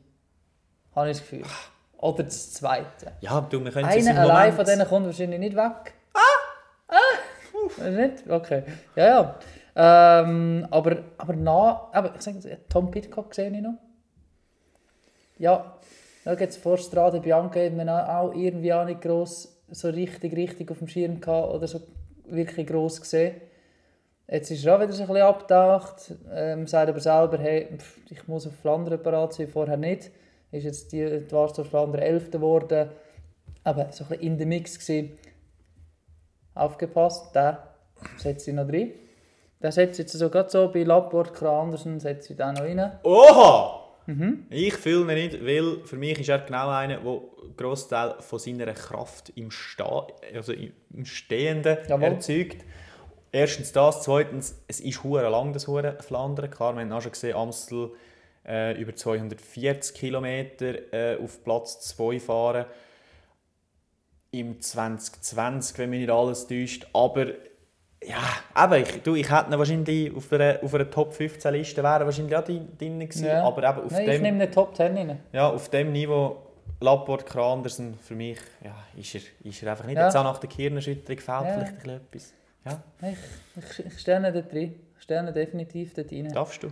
Habe ich das Gefühl. Oder das zweite. Ja, du, wir können es Einer allein Moment- von denen kommt wahrscheinlich nicht weg. Ah! Ah! Nicht? Okay. Ja, ja. Ähm, aber, aber nach, aber ich sage, Tom Pitcock sehe ich noch. Ja, da jetzt vor Strade Bianca hat man auch irgendwie auch nicht gross so richtig, richtig auf dem Schirm gehabt oder so wirklich gross gesehen. Jetzt ist er auch wieder so ein bisschen abgetaucht, ähm, sagt aber selber, hey, pff, ich muss auf Flandern parat sein, vorher nicht. Ist jetzt die, die Warsdorf Flandern 11. geworden. Aber so ein bisschen in the Mix gewesen. Aufgepasst, der setzt sich noch drin. Der setzt jetzt so gerade so bei Lapport, Andersen, setzt sie da noch rein. Oha! Ich fühle ihn nicht, weil für mich ist er genau einer, der einen Grossteil von seiner Kraft im, Sta also im Stehenden Jawohl. erzeugt. Erstens das, zweitens, es ist hure lang das hure Flandern. Klar, wir haben auch schon gesehen, Amstel äh, über 240 Kilometer äh, auf Platz 2 fahren. Im 2020, wenn mich nicht alles täuscht. Aber ja, eben, ich, du, ich hätte ihn wahrscheinlich auf einer, auf einer Top 15 Liste wäre wahrscheinlich auch drin drin gewesen. Ja. Aber eben auf Nein, ich dem, nehme den Top 10 rein. ja, auf dem Niveau Lapport Andersen für mich ja, ist, er, ist er einfach nicht. Ja. Jetzt auch nach der Kirnenerschütterung fehlt Ja. vielleicht ein bisschen etwas. Ja, Ich, ich, ich stehe ihn dort drin. Ich stehe ihn definitiv dort rein. darfst du?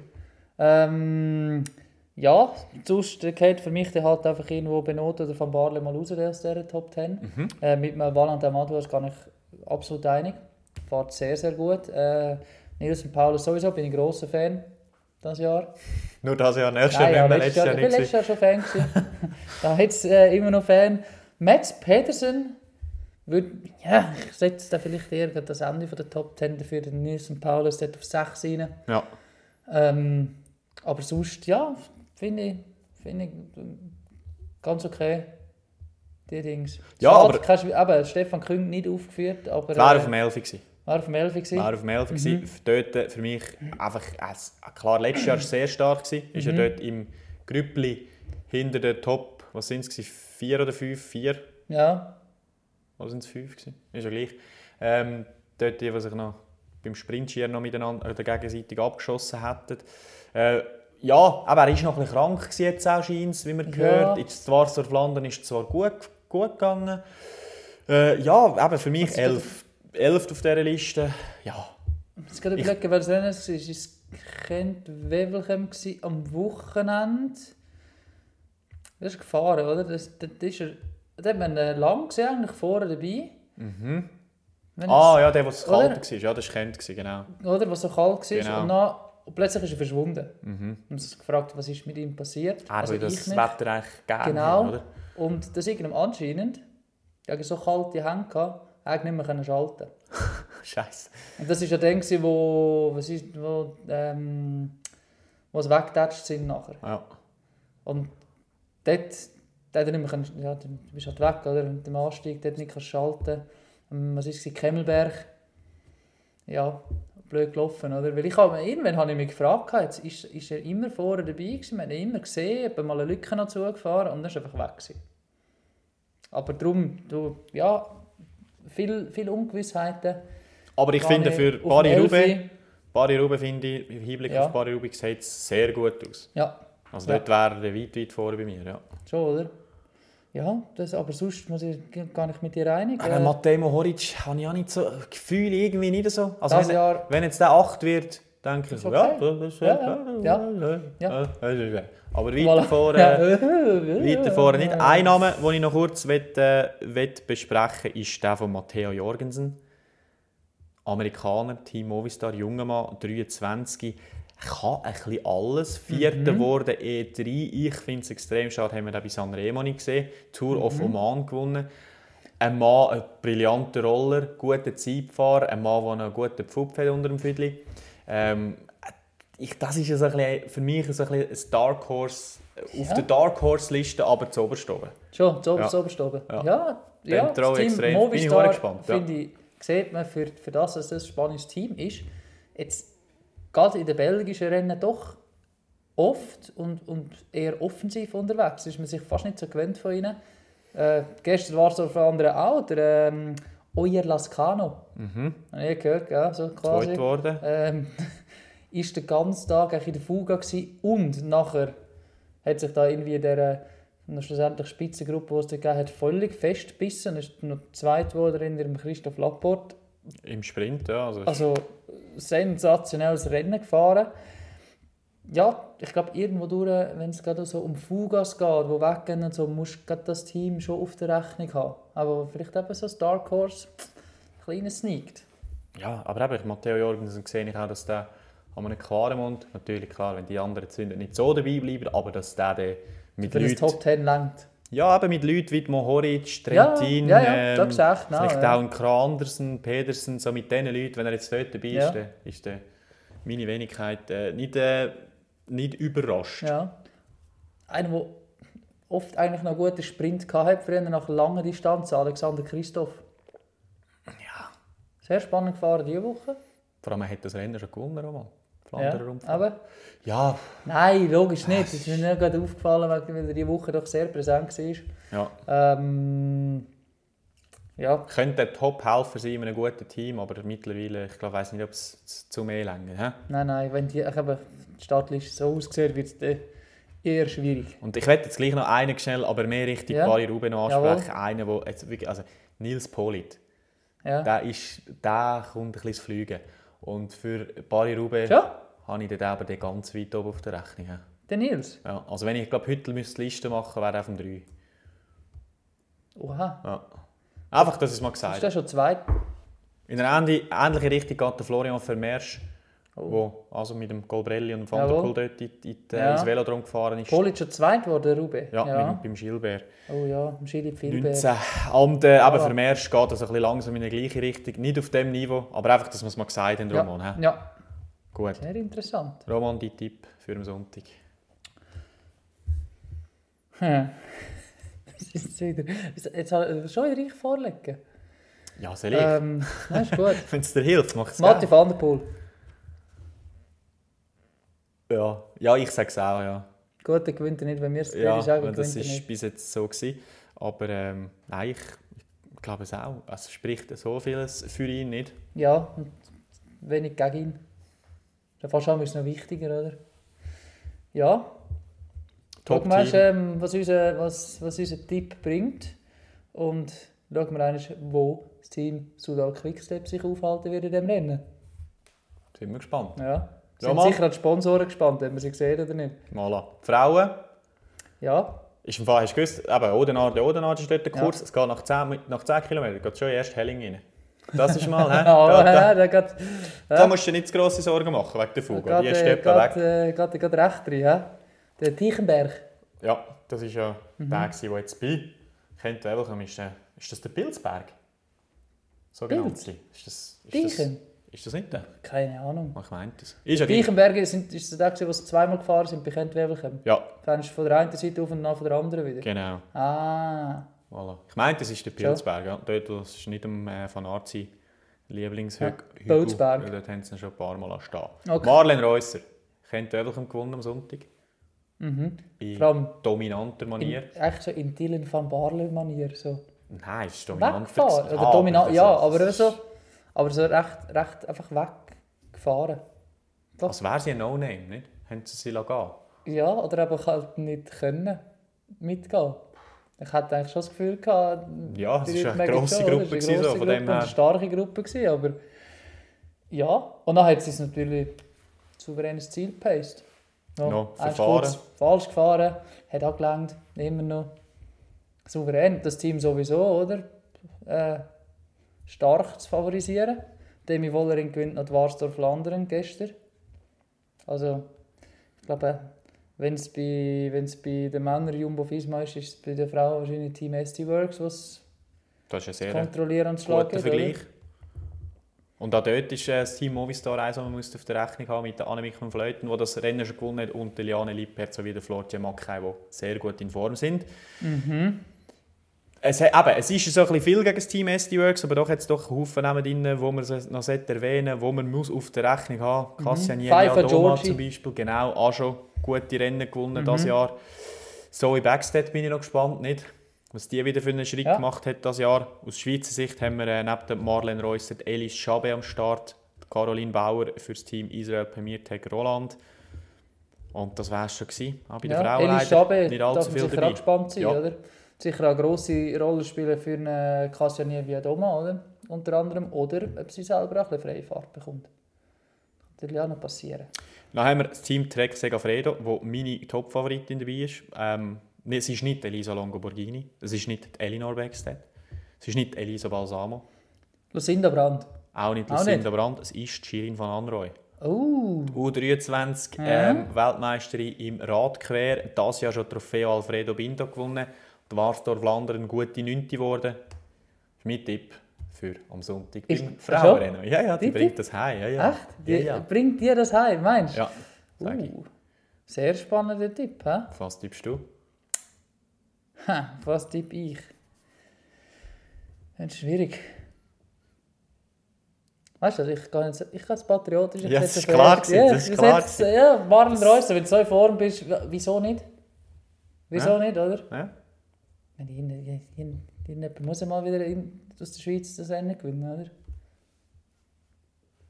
Ähm, ja, sonst geht für mich dann halt einfach irgendwo Benoit oder Van Barle mal raus aus dieser Top 10. Äh, mit Valentin Madouas kann ich absolut einig. Fährt sehr, sehr gut. Äh, Nils und Paulus sowieso, bin ich ein grosser Fan dieses Jahr. Nur das Jahr, nächstes Jahr, ja, wenn wir letztes Jahr, ich nicht letztes Jahr schon Fan da jetzt äh, immer noch Fan. Mats Pedersen, ja, ich setze da vielleicht eher das Ende von der Top 10 dafür, den Nils und Paulus dort auf 6 rein. Ja. Ähm, aber sonst, ja, finde ich, finde ich ähm, ganz okay. Die Dings. Ja, Schade, aber- kannst eben, Stefan Küng nicht aufgeführt, aber Wäre äh, auf dem 11 gewesen. War auf dem 11 gewesen. Wäre auf dem 11 gewesen. Dort für mich einfach, äh, klar, letztes Jahr war sehr stark. Gewesen. Ist Mhm. er dort im Grüppli hinter der Top, was sind es, vier oder fünf? Vier? Ja, Oder sind es fünf? Gewesen? Ist ja gleich. Ähm, dort die, die sich noch beim Sprintschier noch miteinander oder gegenseitig abgeschossen hätten. Äh, ja, aber er ist noch ein bisschen krank jetzt auch, scheint's, wie man Ja. gehört. Jetzt zwar zur Flandern ist zwar gut, gut gegangen. Äh, ja, eben für mich elf, elf auf dieser Liste. Ja, jetzt gerade Ich- überlegen, Rennen es war. Es war Kent gewesen am Wochenende. Das ist gefahren, oder? Das, das ist er, da hat man ihn lang gesehen, eigentlich vorne dabei. Mhm. Ah, ja, der, der Oder? kalt war. Ja, das war Kent, genau. oder, was so kalt war. Genau. Und, dann, und plötzlich ist er verschwunden. Mhm. Und uns gefragt, was ist mit ihm passiert. Er also ich das nicht. Wetter eigentlich gerne Genau. haben, oder? Und das irgendeinem anscheinend, der hatte so kalte Hände, gehabt, konnte nicht mehr können schalten. Scheiße. Und das war ja dann, wo, was ist, wo, ähm, wo sie weggetatscht sind nachher. Ja. Und dort, dort nicht mehr können, ja, du bist halt weg, oder? Mit dem Anstieg, dort nicht kannst schalten. Ähm, Was war es? Kemmelberg. Ja, blöd gelaufen, oder? Weil ich habe, irgendwann habe ich mich gefragt, jetzt ist, ist er immer vorne dabei gewesen, wir haben ihn immer gesehen, hat mal eine Lücke noch zugefahren und dann ist er einfach weg gewesen. Aber darum, du, ja, viel, viel Ungewissheiten. Aber ich finde, für dem Paris-Roubaix, Elfi. Paris-Roubaix finde ich, im Hinblick Ja. auf Paris-Roubaix sieht es sehr gut aus. Ja, Also Ja. dort wäre er weit, weit vorne bei mir, ja. schon, oder? Ja, das, aber sonst muss ich gar nicht mit dir einig. Aber Äh, Matteo Mohoric habe ich auch nicht so, Gefühl irgendwie nicht so. Also Das wenn, Jahr- wenn jetzt der 8 wird, denke ich ja, das Ja, ja. ja. Ja. Aber weiter vorne, weiter vorne nicht. Ein Name, den ich noch kurz will, äh, will besprechen ist der von Matteo Jorgensen. Amerikaner, Team Movistar, junger Mann, 23. Kann ein bisschen alles. Vierter geworden, E3. Ich finde es extrem schade, haben wir den bei Sanremo nicht gesehen. Tour of Oman gewonnen. Ein Mann, ein brillanter Roller, guter Zeitfahrer, ein Mann, der einen guten Pfupf hat unter dem Füdli. Ähm, ich, das ist ja so ein bisschen, für mich so ein, bisschen ein Dark Horse, auf Ja. der Dark Horse Liste, aber zu oberst oben. Schon, zu oberst, Ja. oberst oben. Ja. Ja, ja, das Team extrem. Bin ich Movistar, gespannt, ja. finde ich, sieht man für, für das, dass das ein spannendes Team ist, jetzt gerade in den belgischen Rennen doch oft und, und eher offensiv unterwegs. ist man sich fast nicht so gewöhnt von ihnen. Äh, gestern war es auf anderen auch, der ähm, Oyer Lascano. Mhm. Habe ich gehört, ja, so quasi. Zweit geworden. ähm, ist den ganzen Tag in der Fuga gewesen. und nachher hat sich da irgendwie der schlussendlich Spitzengruppe, die es da gegeben hat, völlig festgebissen. Er ist noch zweit geworden in dem Christoph Laporte. Im Sprint, ja. Also, Also sensationelles Rennen gefahren. Ja, ich glaube irgendwo durch, wenn es gerade so um Fugas geht, wo weggehen und so, musst du das Team schon auf der Rechnung haben. Aber vielleicht eben so ein Dark Horse, ein kleines sneakt. ja, aber eben, Matteo Jorgensen sehe ich auch, dass der an einem klaren Mund, natürlich klar, wenn die anderen Zünder nicht so dabei bleiben, aber dass der dann mit Leuten, Top 10 langt. ja, eben mit Leuten wie Mohoric, Ja, Trentin, ja, ja, das ist echt vielleicht ja. auch ein Andersen, Pedersen, so mit diesen Leuten, wenn er jetzt dort dabei Ja. ist, dann ist der meine Wenigkeit äh, nicht, äh, nicht überrascht. Ja. Einer, der oft eigentlich noch einen guten Sprint hatte, früher nach langer Distanz, Alexander Christoph. Sehr spannend gefahren diese Woche. Vor allem hat das Rennen schon gewonnen, Roman. Ja, Rundfahrt. aber Ja, nein, logisch nicht. Das ist mir nicht gerade aufgefallen, weil er diese Woche doch sehr präsent war. ja. Ähm, ja, Könnte ein Top-Helfer sein in einem guten Team, aber mittlerweile, ich glaube, weiß nicht, ob es zu mehr länger. hä? nein, nein, wenn die, ich eben, die Startliste so aussieht, wird es eher schwierig. Und ich werde jetzt gleich noch einen schnell, aber mehr Richtung Ja. Bari Ruben Jawohl. ansprechen. Einen, wo jetzt wirklich, also Nils Polit, Ja. der, ist, der kommt ein bisschen ins Fliegen. Und für Bari Ruben Ja. habe ich den aber den ganz weit oben auf der Rechnung. Der Nils. Ja, also wenn ich glaube heute müsste Liste machen, wäre er auf dem 3. Oha. Ja. Einfach, dass ich es mal Ist gesagt der habe. schon zweit? In einer ähnli- ähnliche Richtung geht der Florian Vermeersch, Oh. wo also mit dem Golbrelli und Van der Jawohl. Poel dort in, in, in, Ja. ins Velodrom gefahren ist. Polit schon zweit geworden, Ruben? Ja, ja. Mit, beim Gilbert. Oh ja, im Schili Pfilberg. 19. Und äh, aber Ah. für Mersch geht das ein bisschen langsam in die gleiche Richtung. Nicht auf dem Niveau, aber einfach, dass wir es mal gesagt haben, Roman. Ja. ja, Gut. sehr interessant. Roman, die Tipp für den Sonntag. Hm. Jetzt wieder? Jetzt habe ich schon wieder ich vorlegen. Ja, soll ich? Ähm, ist gut. Wenn es dir hilft, mach es Matti van der Poel. Ja. ja, ich sage es auch, ja. Gut, der gewinnt er nicht, wenn wir es Ja, sagen, das ist bis jetzt so gewesen. Aber ähm, nein, ich, ich glaube es auch. Es spricht so vieles für ihn nicht. Ja, und wenig gegen ihn. Der ist noch wichtiger, oder? Ja. Top Schauen wir ähm, was, unser, was, was unser Tipp bringt. Und schauen wir einmal, wo das Team Sudal Quickstep sich aufhalten wird in diesem Rennen. Sind wir gespannt. Ja. Ja, Sind Mann. sicher an die Sponsoren gespannt, ob wir sie sehen oder nicht. Voilà. Die Frauen. Ja, Ist im Fall, hast du gewusst, eben, Odenard, der Odenard ist dort der Ja. Kurs. Es geht nach 10, Mi- nach 10 Kilometern, geht schon erst Helling rein. Das ist mal, hä? ja, da, da, ja, der geht, da musst du dir nicht grosse Sorgen machen wegen der Fuge. Die ist etwa weg. geht, äh, geht, geht recht drin. Ja? Der Tiechenberg. Ja, das ist ja Mhm. der, der jetzt bei Kent Welcome ist. Ist das der Pilzberg? So genannt. Pilz? Ist das, ist Teichen? Ist das nicht der? Keine Ahnung. Ich meinte es. Ist ja gleich. Tiechenberger sind, ist der, wo sie zweimal gefahren sind, bei Kent Wevelgem. Ja, Dann ist von der einen Seite auf und dann von der anderen wieder. genau. Ah, Voilà. Ich meinte, es ist der Pilzberg. Ja. Dort, wo es ist nicht um äh, Van Arzi Lieblingshügel. Ja, Pilzberg. Dort haben sie schon ein paar Mal stehen. Okay. Marlen Reusser. Kent Welcome gewonnen am Sonntag. mhm. In Vor allem dominanter in, Manier. echt so in Dylan van Barle-Manier. So. Nein, es ist dominanter. Weggefahren. Oder Ah, dominant, aber ja, aber so, aber so recht, recht einfach weggefahren. Als wäre sie ein No-Name, nicht? Haben sie sie gehen? Ja, oder eben halt nicht können mitgehen. Ich hatte eigentlich schon das Gefühl gehabt, Ja, es war eine grosse schon? Gruppe, Es war eine gewesen, so, von Gruppe her. eine starke Gruppe gewesen, aber ja. Und dann hat sie es natürlich souveränes Ziel gepaced. Noch eins verfahren. kurz falsch gefahren, hat angelangt, immer noch souverän. Das Team sowieso, oder? Äh, stark zu favorisieren. Demi Wollering gewinnt noch die Warsdorf Landeren gestern. Also, ich glaube, wenn es bei, wenn's bei den Männern Jumbo Visma ist, ist es bei den Frauen wahrscheinlich Team SD Works, was Das ist ein sehr kontrollieren und schlagen guter Vergleich. Und auch dort ist äh, das Team Movistar eins, man muss auf der Rechnung haben mit der Annemiek van Vleuten, die das Rennen schon gewonnen hat, und der Liane Lippert sowie der Florian Mackay, die sehr gut in Form sind. Es, eben, es ist so ein bisschen viel gegen das Team SD-Works, aber doch es doch Haufen Namen drin, wo man noch sollte erwähnen wo man muss auf der Rechnung haben muss. Cassian Pfeiffer Doma zum Beispiel, genau, auch schon gute Rennen gewonnen dieses Jahr. Zoe Backstedt bin ich noch gespannt, nicht? was die wieder für einen Schritt Ja. gemacht hat dieses Jahr. Aus Schweizer Sicht haben wir äh, neben Marlene Reusser die Elis Schabe am Start, die Caroline Bauer für das Team Israel Premier Roland. Und das war es schon gewesen. Auch bei den Frauen Elie leider Schabe nicht allzu viel dabei. gespannt sein, Ja. oder? Sicher eine grosse Rolle spielen für einen Cassianier Viadoma, oder? Unter anderem. Oder ob sie selber auch ein bisschen freie Fahrt bekommt. Kann natürlich auch noch passieren. Dann haben wir das Team Trek Segafredo, wo meine Top-Favoritin dabei ist. Ähm, es ist nicht Elisa Longo Borghini, es ist nicht Elinor Beckstedt, es ist nicht Elisa Balsamo, Lucinda Brandt. auch nicht Auch Lucinda Brandt, es ist Shirin van Anrooy. Oh, U23 Ja. ähm, Weltmeisterin im Radquer, das Jahr schon Trofeo Alfredo Binto gewonnen. Die Warsdorf Landern gute 9. geworden. Das ist mein Tipp. für am Sonntag Ist- beim Frauenrennen. Ja, ja, die Wirklich? bringt das heim. Ja, ja. Echt? Die, Ja, ja. Bringt dir das heim, meinst du? ja sag ich. Uh, sehr spannender Tipp, hä? Was tippst du? Ha, was tippe ich? Das ist schwierig. Weißt du, also ich kann jetzt, ich kann jetzt patriotisch. Ja, das ist klar gewesen, Ja, das ist klar hätte- Ja, Marlon Reusser, wenn du so in Form bist, wieso nicht? Wieso Ja. nicht, oder? Ja? Wenn irgend- irgend- Irgendjemand muss ja mal wieder in, aus der Schweiz das Rennen gewinnen, oder?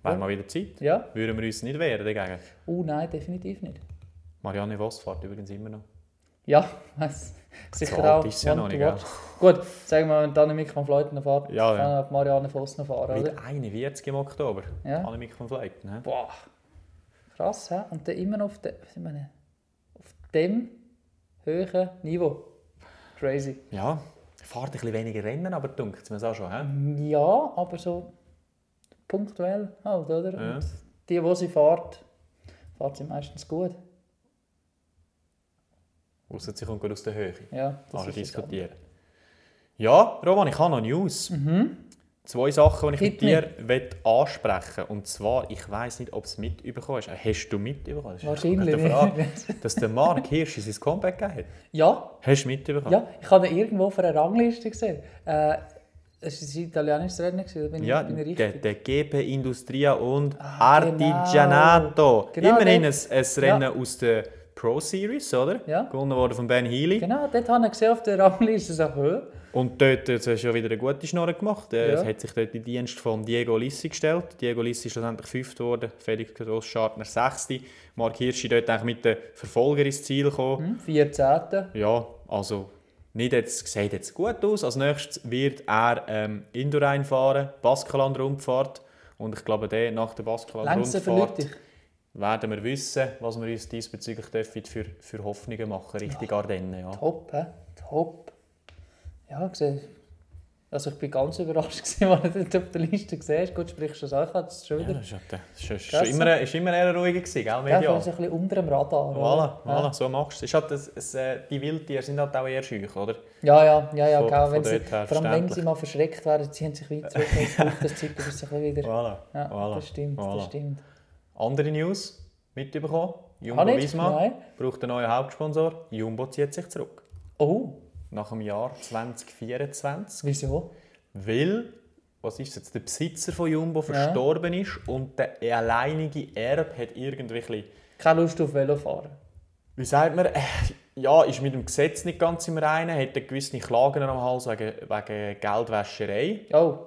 Wäre mal wieder Zeit. Ja? Würden wir uns nicht wehren dagegen. Oh nein, definitiv nicht. Marianne Voss fährt übrigens immer noch. Ja, weiss. sicher So auch. ist ja noch nicht. Gut, sagen wir, wenn Annemiek von Fleuten fährt, Ja, ja. kann auch Marianne Voss noch fahren, Mit oder? 41 im Oktober. Ja. Annemiek von Fleiten. hä? Boah, krass, hä? Und dann immer noch auf, de, was meine, auf dem hohen Niveau. Crazy. Ja, fährt ein bisschen weniger Rennen, aber dunkt es mir auch schon. He? Ja, aber so punktuell halt, oder? Ja. Und die, die sie fährt, fährt sie meistens gut. Ausser sie kommt aus der Höhe. Ja, das es diskutieren. Ja, Roman, ich habe noch News. Zwei Sachen, die ich Hit mit dir will ansprechen. Und zwar, ich weiss nicht, ob du es mitbekommen hast. Hast du mitbekommen? Das Wahrscheinlich eine Frage. Dass der Mark Hirsch sein Comeback gegeben hat. Ja, Hast du mitbekommen? ja, ich habe ihn irgendwo auf einer Rangliste gesehen. Äh, es war ein italienisches Rennen, da bin, Ja, ich, bin ich der, richtig. der GP Industria und Ah, Artigianato. Genau, Immerhin ein, ein Rennen aus der Pro Series, oder? Ja. Gewonnen worden von Ben Healy. Genau, dort habe ich gesehen auf der Rangliste, so? Und dort jetzt hast du ja wieder eine gute Schnorre gemacht. Er Ja. hat sich dort in den Dienst von Diego Lissi gestellt. Diego Lissi ist schlussendlich Fünfter geworden, Felix Grossschartner Sechste. Mark Hirschi dort eigentlich mit den Verfolger ins Ziel gekommen. Hm, 14. Ja, also nicht jetzt, sieht jetzt gut aus. Als nächstes wird er ähm, Indoor fahren, Baskenland-Rundfahrt. Und ich glaube, der, nach der verlügt werden wir wissen, was wir uns diesbezüglich dürfen für, für Hoffnungen machen Richtung Ardennen. Ja. Top, hä? Top. Ja, gesehen. Also ich bin ganz überrascht, gewesen, als du dort auf der Liste gesehen hast. Gut, sprichst du das auch, das ist schon Ja, wieder. das ist, ja- das ist, ist, Krass. immer, ist immer eher ruhiger gewesen, gell, Ja, medial. ja. ein bisschen unter dem Radar. Voilà, voilà, so machst du es. Ist halt, das, es, äh, die Wildtiere sind halt auch eher schüch, oder? Ja, ja, ja, ja, Von- genau. Wenn sie, vor allem wenn sie mal verschreckt werden, ziehen sie sich weit zurück und es das Zeug, ein bisschen wieder... Voilà, Ja, voilà, das stimmt, voilà. das stimmt. Andere News mitbekommen? Jumbo? Visma Nein. braucht einen neuen Hauptsponsor. Jumbo zieht sich zurück. Oh, Nach dem Jahr 2024. wieso? Weil, was ist jetzt, der Besitzer von Jumbo verstorben ist und der alleinige Erb hat irgendwie Keine Lust auf Velofahren. wie sagt man, äh, ja, ist mit dem Gesetz nicht ganz im Reinen, hat eine gewisse Klagen am Hals wegen, wegen Geldwäscherei. Oh,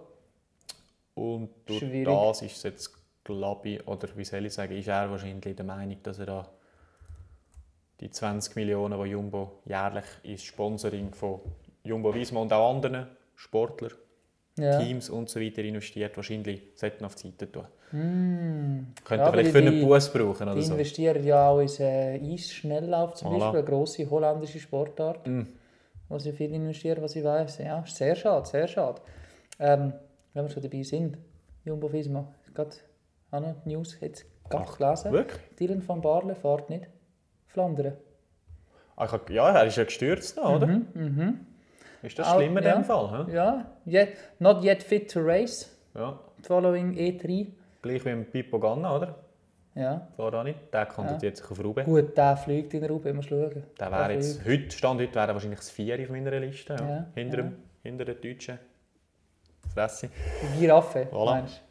Und durch Schwierig. das ist es jetzt, glaube ich, oder wie soll ich sagen, ist er wahrscheinlich der Meinung, dass er da die 20 Millionen, die Jumbo jährlich ins Sponsoring von Jumbo Visma und auch anderen Sportler, ja. Teams und so weiter investiert, wahrscheinlich sollten auf die Seite tun. Mm. Könnte Ja, vielleicht für die- einen Bus brauchen Die oder so. investieren ja auch in äh, Eisschnelllauf zum Voilà. Beispiel, eine grosse holländische Sportart, Mm. wo sie viel investieren, was ich weiß. Ja, sehr schade, sehr schade. Ähm, wenn wir schon dabei sind, Jumbo Visma, gerade auch noch News, jetzt gerade gelesen. Wirklich? Dylan van Baarle fährt nicht Flandern. Ah, ich hab- Ja, er ist ja gestürzt, da, oder? Mhm. Ist das Auch- schlimm in ja. dem Fall? hä? Ja, yet, not yet fit to race, Ja. following E3. Gleich wie im Pippo Ganna, oder? Ja. Nicht. Der kandidiert sich auf Ruben. Gut, der fliegt in der Ruhe, muss schauen. Der wäre jetzt, heute, Stand heute, wäre wahrscheinlich das Vier auf meiner Liste. Ja. Ja, hinter, ja. Dem, hinter den Deutschen. Fresse. Giraffe, Voilà. meinst?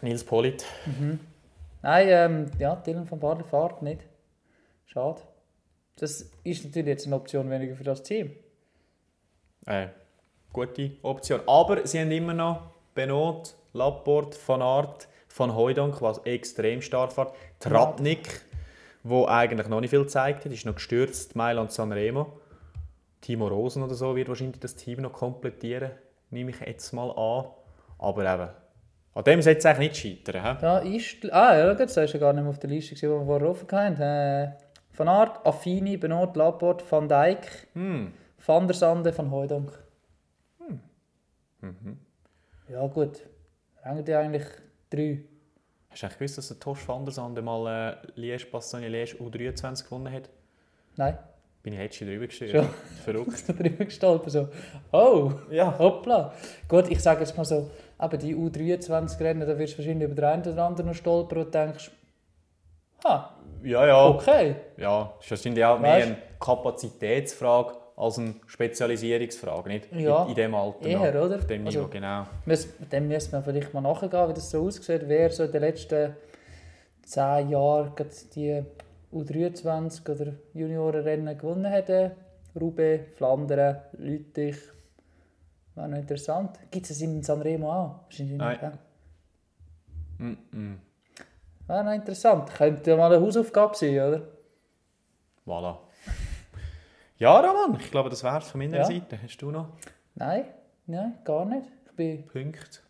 Nils Polit. Nein, ähm, ja, Dylan van Baarle fährt nicht. Schade. Das ist natürlich jetzt eine Option weniger für das Team. Äh, gute Option. Aber sie haben immer noch Benot, Laporte, Van Aert, Van Hooijdonk, was extrem stark fährt. Tratnik, wo eigentlich noch nicht viel gezeigt hat, ist noch gestürzt. Mailand Sanremo. Timo Rosen oder so wird wahrscheinlich das Team noch komplettieren, nehme ich jetzt mal an. Aber eben, an dem sollte es eigentlich nicht scheitern. hä? Da ist. Ah, ja, das war ja gar nicht mehr auf der Liste, die wir vorher offen hatten. Äh, Van Aert, Affini, Benot, Laporte, Van Dijk, Hm. Van der Sande, Van Hooijdonk. Mhm. Ja, gut. Rängen die eigentlich drei? Hast du eigentlich gewusst, dass der Tosh van der Sande mal äh, Liège, Bastogne Liège U23 gewonnen hat? Nein. bin ich letztens drüber gestanden. Verrückt. Da drüber gestolpert, so, oh, Ja. hoppla. Gut, ich sage jetzt mal so, aber die U23-Rennen, da wirst du wahrscheinlich über den einen oder anderen noch stolpern und denkst, ha, Ja, ja. okay. Ja, ist wahrscheinlich auch mehr Weißt- eine Kapazitätsfrage als eine Spezialisierungsfrage, nicht? Ja, in, in dem Alter. eher, noch. oder? Auf dem Also- genau. Müs- Dem müssen wir vielleicht mal nachgehen, wie das so aussieht, wer so in den letzten zehn Jahren die U23 oder Juniorenrennen gewonnen hat. Roubaix, Flandern, Lüttich. Wäre noch interessant. Gibt es in Sanremo auch? Wahrscheinlich Nein. nicht. gell? Mm -mm. Wäre noch interessant. Könnte ja mal eine Hausaufgabe sein, oder? Voilà. Ja, Roman, ich glaube, das wär's von meiner Ja. Seite. Hast du noch Nein, nein, gar nicht. Ich bin Punkte?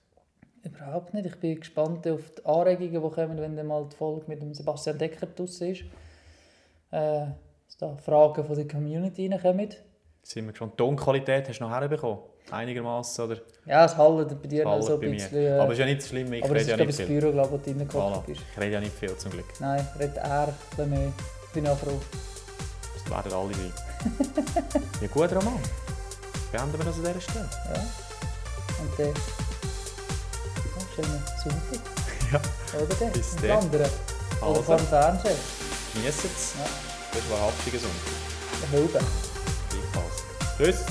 überhaupt nicht. Ich bin gespannt auf die Anregungen, die kommen, wenn dann mal die Folge mit dem Sebastian Decker draussen ist. Äh, dass da Fragen von der Community reinkommen. Sind wir gespannt. Tonqualität hast du noch herbekommen? Einigermaßen oder? Ja, es hallt bei dir noch so ein mir. bisschen. Äh, Aber ist ja nicht schlimm, ich aber es rede ist, ja glaube ich, nicht das viel. Büro, glaub, wo du reingehockt Voilà. bist. Ich rede ja nicht viel zum Glück. Nein, redet er ein bisschen mehr. Bin auch froh. Das werden alle sein. ja gut, Roman. Beenden wir das an dieser Stelle. Ja. Und dann... Ja, schönen Sonntag. Ja. Oder dann? Bis dann. Andere. Oder Also. vor dem Fernsehen. Genießt es. Ja. Das war wahrhaftiger Sonntag. Hilfe. Gleichfalls. Tschüss.